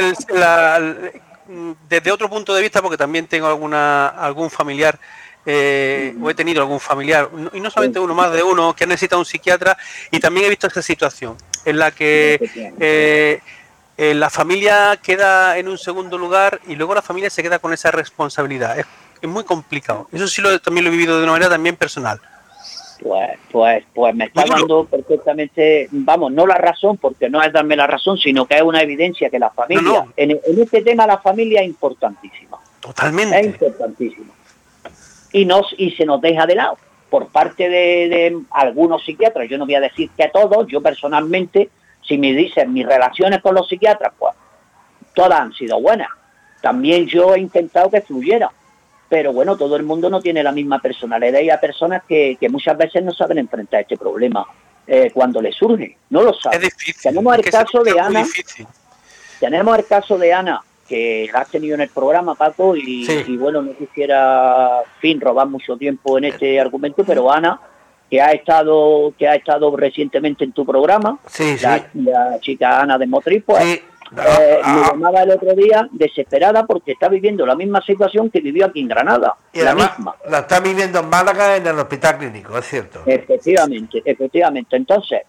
Speaker 3: desde otro punto de vista porque también tengo alguna algún familiar eh, o he tenido algún familiar, y no solamente uno, más de uno, que ha necesitado un psiquiatra, y también he visto esta situación en la que eh, la familia queda en un segundo lugar y luego la familia se queda con esa responsabilidad. Es, muy complicado. Eso sí lo, también lo he vivido de una manera también personal.
Speaker 4: Pues, pues, pues me está dando perfectamente, vamos, no la razón, porque no es darme la razón, sino que es una evidencia que la familia, En, este tema la familia es importantísima.
Speaker 3: Totalmente.
Speaker 4: Es importantísimo. Y, nos, y se nos deja de lado por parte de, algunos psiquiatras. Yo no voy a decir que todos, yo personalmente, si me dicen mis relaciones con los psiquiatras, pues todas han sido buenas. También yo he intentado que fluyera. Pero bueno, todo el mundo no tiene la misma personalidad y hay personas que, muchas veces no saben enfrentar este problema eh, cuando les surge. No lo saben. Tenemos el caso de Ana. Tenemos el caso de Ana, que has tenido en el programa, Paco, y, bueno, no quisiera, fin, robar mucho tiempo en este argumento, pero Ana, que ha estado que ha estado recientemente en tu programa, la, chica Ana de Motriz, pues eh, me ah. llamaba el otro día desesperada porque está viviendo la misma situación que vivió aquí en Granada, la misma.
Speaker 1: La está viviendo en Málaga en el hospital clínico, es cierto.
Speaker 4: Efectivamente, efectivamente. Entonces,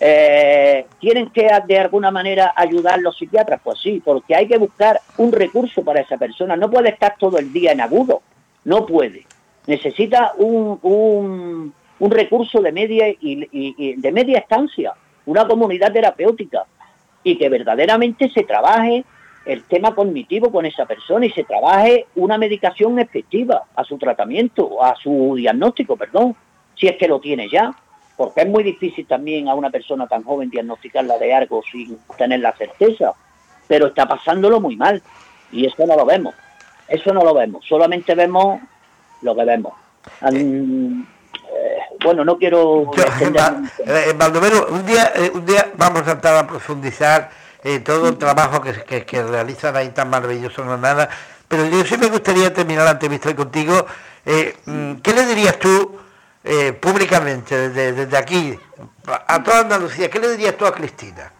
Speaker 4: eh, ¿Tienen que de alguna manera ayudar los psiquiatras? Pues sí, porque hay que buscar un recurso para esa persona. No puede estar todo el día en agudo, no puede. Necesita un, un, recurso de media, y, de media estancia, una comunidad terapéutica y que verdaderamente se trabaje el tema cognitivo con esa persona y se trabaje una medicación efectiva a su tratamiento, a su diagnóstico, perdón, si es que lo tiene ya porque es muy difícil también a una persona tan joven diagnosticarla de algo sin tener la certeza, pero está pasándolo muy mal y eso no lo vemos, eso no lo vemos, solamente vemos lo que vemos. Eh, bueno, no quiero...
Speaker 1: Eh, Baldomero, un día, eh, un día vamos a entrar a profundizar todo el trabajo que, que, que realizan ahí tan maravilloso en Granada, pero yo sí me gustaría terminar la entrevista contigo. Mm, ¿Qué le dirías tú? Eh, públicamente desde, aquí a toda Andalucía, ¿qué le dirías tú a Cristina?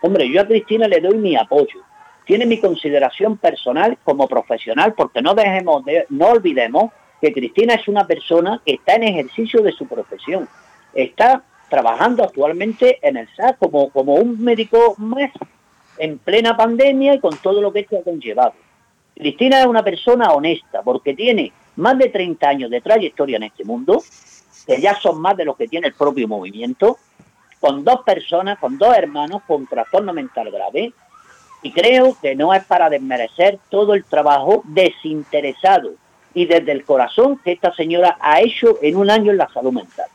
Speaker 4: Hombre, yo a Cristina le doy mi apoyo. Tiene mi consideración personal como profesional, porque no dejemos de, no olvidemos que Cristina es una persona que está en ejercicio de su profesión. Está trabajando actualmente en el SAS como, como un médico más en plena pandemia y con todo lo que esto ha conllevado. Cristina es una persona honesta porque tiene más de 30 años de trayectoria en este mundo, que ya son más de los que tiene el propio movimiento, con dos personas, con dos hermanos con trastorno mental grave, y creo que no es para desmerecer todo el trabajo desinteresado y desde el corazón que esta señora ha hecho en un año en la salud mental.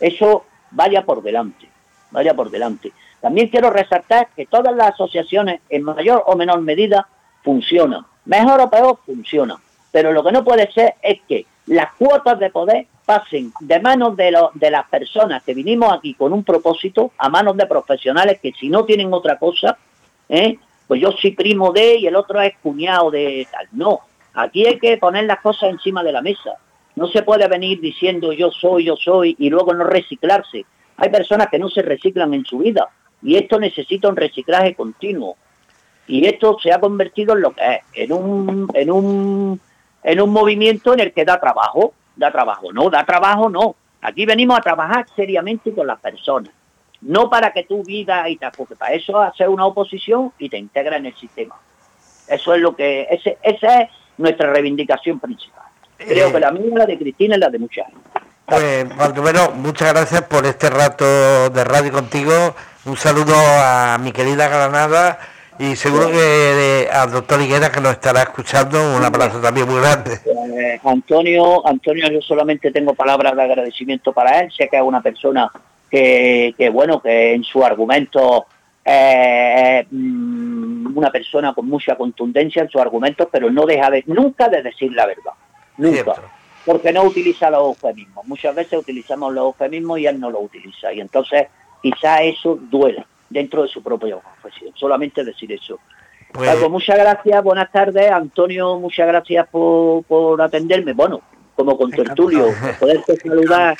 Speaker 4: Eso vaya por delante, vaya por delante. También quiero resaltar que todas las asociaciones, en mayor o menor medida, funcionan. Mejor o peor, funcionan. Pero lo que no puede ser es que las cuotas de poder pasen de manos de, de las personas que vinimos aquí con un propósito a manos de profesionales que si no tienen otra cosa, ¿eh? pues yo soy primo de y el otro es cuñado de tal. No, aquí hay que poner las cosas encima de la mesa. No se puede venir diciendo yo soy, yo soy y luego no reciclarse. Hay personas que no se reciclan en su vida y esto necesita un reciclaje continuo. Y esto se ha convertido en lo que es, en un, en un en un movimiento en el que da trabajo, da trabajo, no, da trabajo, no. Aquí venimos a trabajar seriamente con las personas, no para que tú vivas y tal, porque para eso hacer una oposición y te integra en el sistema. Eso es lo que, ese, esa es nuestra reivindicación principal. Creo eh, que la mía, la de Cristina y la de muchas.
Speaker 1: Pues, bueno, muchas gracias por este rato de radio contigo. Un saludo a mi querida Granada y seguro que al doctor Higuera que nos estará escuchando, un abrazo también muy grande.
Speaker 4: Eh, Antonio, Antonio, yo solamente tengo palabras de agradecimiento para él, sé que es una persona que, bueno, que en su argumento es mm, una persona con mucha contundencia en sus argumentos, pero no deja de, nunca de decir la verdad, nunca. Porque no utiliza los eufemismos. Muchas veces utilizamos los eufemismos y él no lo utiliza. Y entonces quizá eso duele dentro de su propia profesión. Solamente decir eso. Pues... muchas gracias, buenas tardes. Antonio, muchas gracias por, por atenderme. Bueno, como con tertulio, poderte saludar,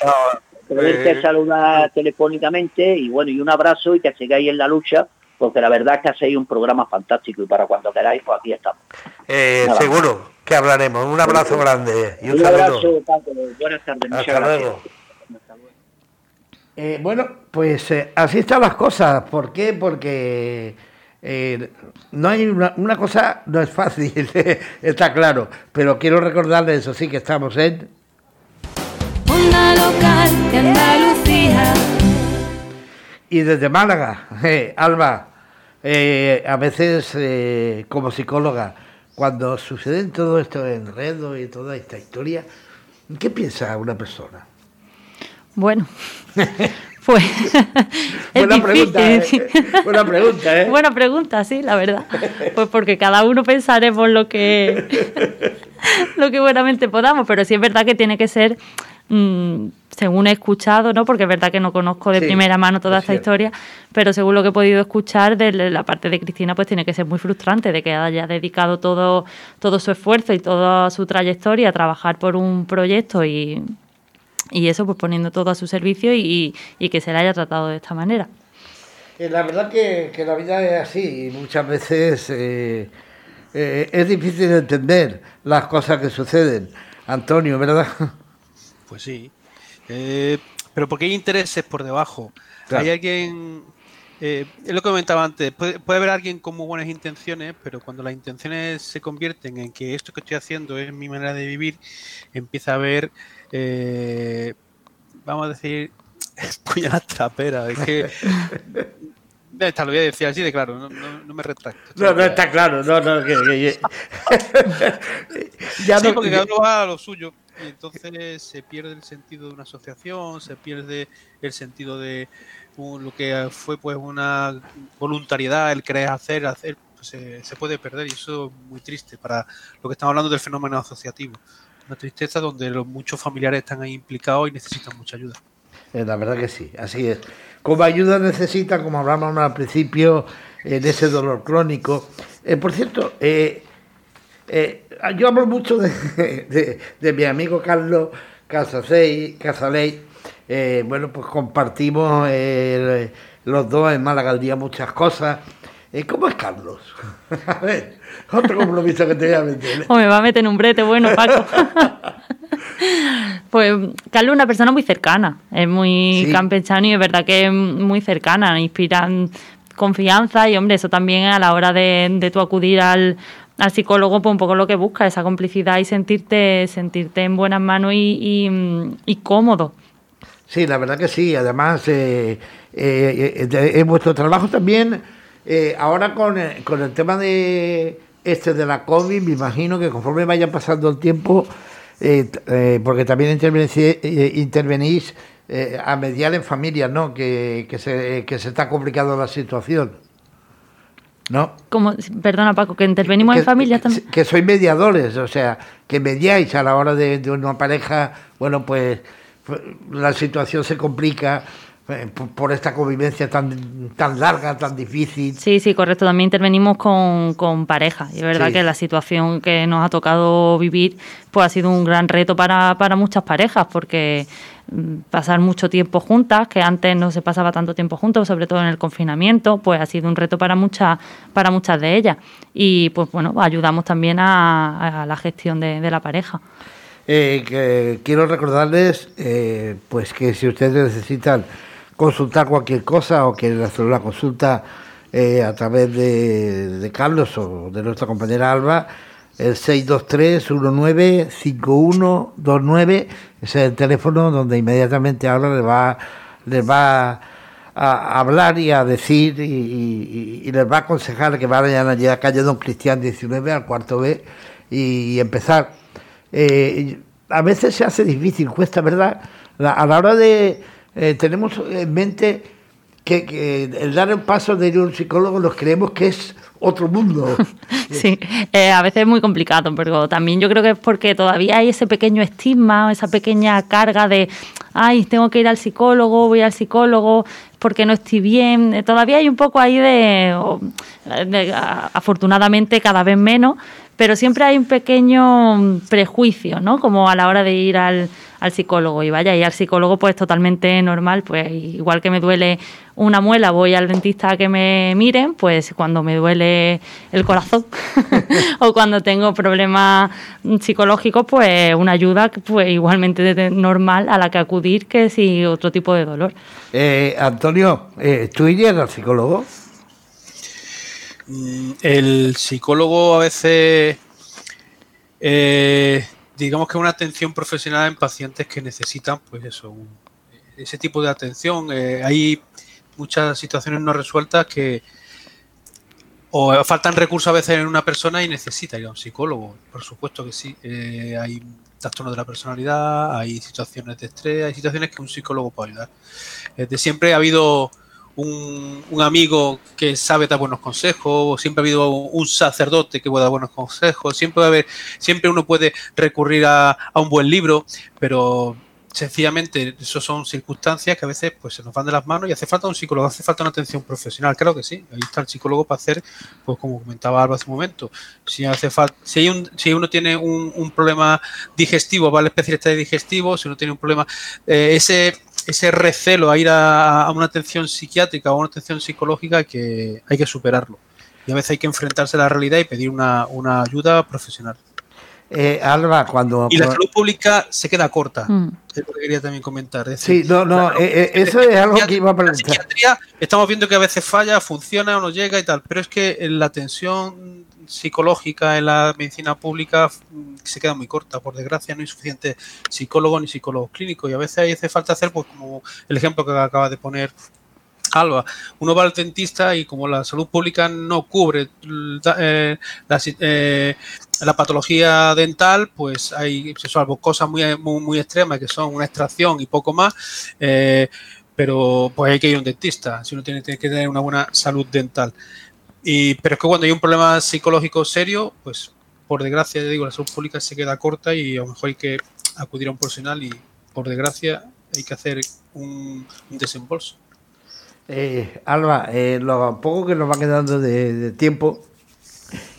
Speaker 4: poderte pues- saludar telefónicamente y bueno, y un abrazo y que sigáis en la lucha, porque la verdad es que hacéis un programa fantástico y para cuando queráis, pues aquí estamos.
Speaker 1: Eh, seguro que hablaremos. Un abrazo grande y un, abrazo, Buenas tardes. Hasta luego. Eh, bueno, pues eh, así están las cosas. ¿Por qué? Porque eh, no hay una, cosa, no es fácil, (laughs) está claro. Pero quiero recordarles eso sí que estamos en local de Andalucía. Y desde Málaga, (laughs) Alba, a veces como psicóloga, cuando suceden todo esto enredo y toda esta historia, ¿qué piensa una persona?
Speaker 2: Bueno, (laughs) pues (laughs)
Speaker 1: buena pregunta, ¿eh? buena pregunta, ¿eh?
Speaker 2: Buena pregunta, sí, la verdad. Pues porque cada uno pensaremos lo que lo que buenamente podamos, pero sí es verdad que tiene que ser mm, según he escuchado, ¿no? Porque es verdad que no conozco de primera mano toda esta historia, pero según lo que he podido escuchar de la parte de Cristina, pues tiene que ser muy frustrante de que haya dedicado todo, todo su esfuerzo y toda su trayectoria a trabajar por un proyecto y, eso, pues poniendo todo a su servicio y, que se le haya tratado de esta manera.
Speaker 1: Eh, la verdad que, la vida es así y muchas veces eh, eh, es difícil de entender las cosas que suceden. Antonio, ¿verdad?
Speaker 3: Pues sí. Eh, pero porque hay intereses por debajo. Hay alguien, eh, es lo que comentaba antes, puede, haber alguien con muy buenas intenciones, pero cuando las intenciones se convierten en que esto que estoy haciendo es mi manera de vivir, empieza a haber, eh, vamos a decir, (laughs) puñalas traperas. Es que (laughs) Esta lo voy a decir así de claro, no, me retracto.
Speaker 1: No, no está claro, no, no. (laughs)
Speaker 3: ya sí, porque cada uno va a lo suyo entonces se pierde el sentido de una asociación, se pierde el sentido de lo que fue pues una voluntariedad, el querer hacer, hacer, pues se, puede perder y eso es muy triste para lo que estamos hablando del fenómeno asociativo. Una tristeza donde los, muchos familiares están ahí implicados y necesitan mucha ayuda.
Speaker 1: Eh, la verdad que sí, así es. Como ayuda necesita, como hablamos al principio, en ese dolor crónico. Eh, por cierto, eh, eh, yo hablo mucho de, (laughs) mi amigo Carlos Casaley. Eh, bueno, pues compartimos eh, los dos en Málaga al día muchas cosas. ¿Cómo es Carlos? (laughs) a ver, otro compromiso que te voy a meter. (laughs)
Speaker 2: O me va a meter en un brete bueno, Paco. pues Carlos es una persona muy cercana, es muy campechano y es verdad que es muy cercana, inspiran confianza y hombre, eso también a la hora de, de tú acudir al, al psicólogo pues un poco lo que busca, esa complicidad y sentirte, sentirte en buenas manos y, cómodo.
Speaker 1: Sí, la verdad que sí. Además, eh, eh, eh, en vuestro trabajo también, ahora con, con, el tema de este de la COVID, me imagino que conforme vaya pasando el tiempo, porque también intervenís, a mediar en familias, ¿no? Que, que, se, que se está complicando la situación. ¿No?
Speaker 2: Como, perdona Paco, que intervenimos en familias también.
Speaker 1: Que sois mediadores, o sea, que mediáis a la hora de, una pareja, bueno, pues, pues la situación se complica eh, por esta convivencia tan, tan larga, tan difícil.
Speaker 2: Sí, sí, correcto. También intervenimos con, con pareja. Y es verdad que la situación que nos ha tocado vivir pues ha sido un gran reto para, para muchas parejas, porque pasar mucho tiempo juntas, que antes no se pasaba tanto tiempo juntos, sobre todo en el confinamiento, pues ha sido un reto para muchas, para muchas de ellas. Y pues bueno, ayudamos también a, la gestión de, la pareja.
Speaker 1: Eh, quiero recordarles eh, pues que si ustedes necesitan consultar cualquier cosa o quieren hacer una consulta eh, a través de, de Carlos o de nuestra compañera Alba, el 623-195129, ese es el teléfono donde inmediatamente ahora le va, les va a hablar y a decir y, les va a aconsejar que vayan a la calle Don Cristian 19 al cuarto B y, empezar. Eh, a veces se hace difícil, cuesta, ¿verdad? a la hora de... Eh, tenemos en mente que, el dar el paso de ir a un psicólogo nos creemos que es otro mundo. (laughs)
Speaker 2: sí, eh, a veces es muy complicado, pero también yo creo que es porque todavía hay ese pequeño estigma, esa pequeña carga de, ay, tengo que ir al psicólogo, voy al psicólogo porque no estoy bien. Eh, todavía hay un poco ahí de, afortunadamente cada vez menos, pero siempre hay un pequeño prejuicio, ¿no? Como a la hora de ir al psicólogo y vaya, y al psicólogo pues totalmente normal, pues igual que me duele una muela, voy al dentista a que me miren, pues cuando me duele el corazón (laughs) o cuando tengo problemas psicológicos, pues una ayuda pues igualmente normal a la que acudir que si otro tipo de dolor.
Speaker 1: Eh, Antonio, eh, ¿tú irías al psicólogo?
Speaker 3: Mm, el psicólogo a veces eh, digamos que una atención profesional en pacientes que necesitan, pues eso, ese tipo de atención. Eh, hay muchas situaciones no resueltas que o faltan recursos a veces en una persona y necesita ir a un psicólogo. Por supuesto que sí. Eh, hay trastornos de la personalidad, hay situaciones de estrés, hay situaciones que un psicólogo puede ayudar. de siempre ha habido un, amigo que sabe dar buenos consejos, siempre ha habido un sacerdote que puede dar buenos consejos, siempre, haber, siempre uno puede recurrir a, a un buen libro, pero sencillamente eso son circunstancias que a veces pues se nos van de las manos y hace falta un psicólogo, hace falta una atención profesional, claro que sí, ahí está el psicólogo para hacer, pues como comentaba Alba hace un momento, si hace si hay un, si uno tiene un, problema digestivo, va al especialista de digestivo, si uno tiene un problema, eh, ese ese recelo a ir a, una atención psiquiátrica o a una atención psicológica que hay que superarlo. Y a veces hay que enfrentarse a la realidad y pedir una, una ayuda profesional.
Speaker 1: Eh, Alba, cuando...
Speaker 3: Y la salud pública se queda corta. Mm. Es lo que quería también comentar.
Speaker 1: sí, no, no, eh, eh, eso es algo que iba a preguntar. La psiquiatría,
Speaker 3: estamos viendo que a veces falla, funciona o no llega y tal, pero es que la atención psicológica en la medicina pública se queda muy corta. Por desgracia, no hay suficiente psicólogo ni psicólogos clínicos y a veces hace falta hacer, pues como el ejemplo que acaba de poner Alba, uno va al dentista y como la salud pública no cubre eh, eh, la, patología dental, pues hay, salvo cosas muy, muy, extremas que son una extracción y poco más, eh, pero pues hay que ir a un dentista si uno tiene, tiene, que tener una buena salud dental. Y, pero es que cuando hay un problema psicológico serio, pues por desgracia, digo, la salud pública se queda corta y a lo mejor hay que acudir a un profesional y por desgracia hay que hacer un desembolso.
Speaker 1: Eh, Alba, eh, lo poco que nos va quedando de, tiempo,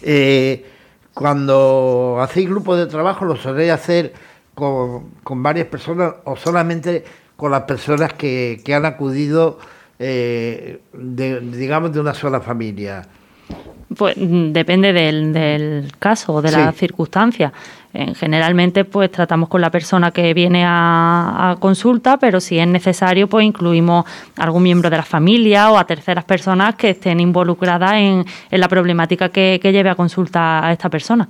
Speaker 1: eh, cuando hacéis grupos de trabajo, ¿lo soléis hacer con, varias personas o solamente con las personas que, han acudido, digamos, de una sola familia?
Speaker 2: Pues mm, depende del, del caso o de la circunstancia. generalmente, pues tratamos con la persona que viene a, consulta, pero si es necesario, pues incluimos a algún miembro de la familia o a terceras personas que estén involucradas en, la problemática que, lleve a consulta a esta persona.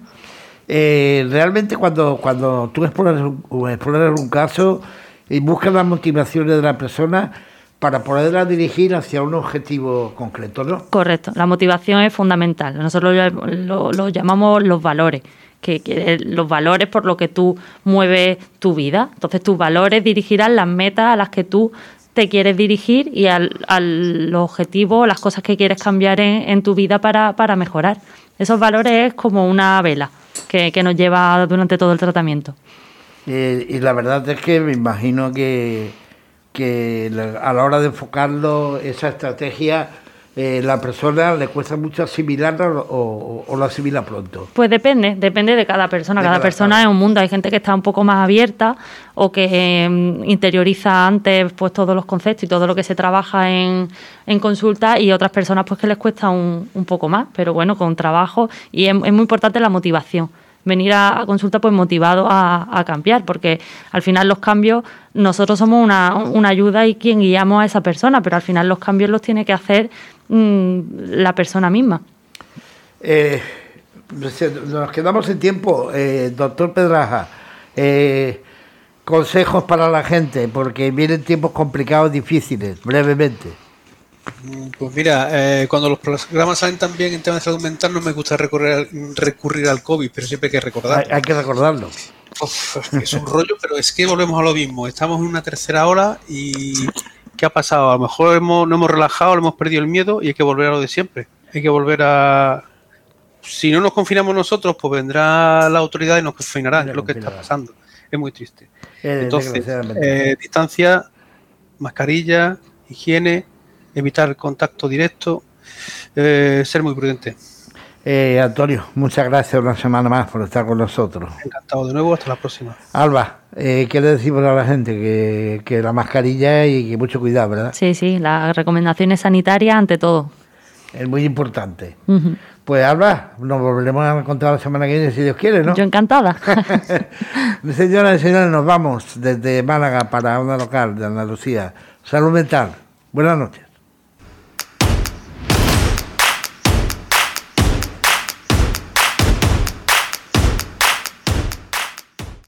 Speaker 1: Eh, realmente, cuando, cuando tú exploras, exploras un caso y buscas las motivaciones de la persona, para poderla dirigir hacia un objetivo concreto, ¿no?
Speaker 2: Correcto, la motivación es fundamental. Nosotros lo, llamamos los valores, que, los valores por lo que tú mueves tu vida. Entonces tus valores dirigirán las metas a las que tú te quieres dirigir y al, al objetivo, las cosas que quieres cambiar en, tu vida para, mejorar. Esos valores es como una vela que, nos lleva durante todo el tratamiento.
Speaker 1: Eh, y la verdad es que me imagino que que a la hora de enfocarlo, esa estrategia, eh, la persona le cuesta mucho asimilarla o, o, lo asimila pronto?
Speaker 2: Pues depende, depende de cada persona. cada, persona es un mundo. Hay gente que está un poco más abierta o que em, interioriza antes pues todos los conceptos y todo lo que se trabaja en, en consulta y otras personas pues que les cuesta un, un poco más. Pero bueno, con trabajo y es, es muy importante la motivación venir a, consulta pues motivado a, cambiar, porque al final los cambios, nosotros somos una, ayuda y quien guiamos a esa persona, pero al final los cambios los tiene que hacer mm, la persona misma.
Speaker 1: Eh, nos quedamos en tiempo, eh, doctor Pedraja. Eh, consejos para la gente, porque vienen tiempos complicados, difíciles, brevemente.
Speaker 3: Pues mira, eh, cuando los programas salen también en temas de salud mental no me gusta recurrir al, recurrir al COVID, pero siempre hay que recordarlo.
Speaker 1: Hay, que recordarlo.
Speaker 3: es un rollo, pero es que volvemos a lo mismo. Estamos en una tercera ola y ¿qué ha pasado? A lo mejor hemos, no hemos relajado, hemos perdido el miedo y hay que volver a lo de siempre. Hay que volver a... Si no nos confinamos nosotros, pues vendrá la autoridad y nos confinará. Es lo que está pasando. Es muy triste. Eh, Entonces, eh, distancia, mascarilla, higiene evitar contacto directo, eh, ser muy prudente.
Speaker 1: Eh, Antonio, muchas gracias una semana más por estar con nosotros.
Speaker 3: Encantado de nuevo, hasta la próxima.
Speaker 1: Alba, eh, ¿qué le decimos a la gente? Que, la mascarilla y que mucho cuidado, ¿verdad?
Speaker 2: Sí, sí, las recomendaciones sanitarias ante todo.
Speaker 1: Es muy importante. Pues Alba, nos volveremos a encontrar la semana que viene, si Dios quiere, ¿no?
Speaker 2: Yo encantada. (laughs)
Speaker 1: Señoras y señores, nos vamos desde Málaga para una local de Andalucía. Salud mental. Buenas noches.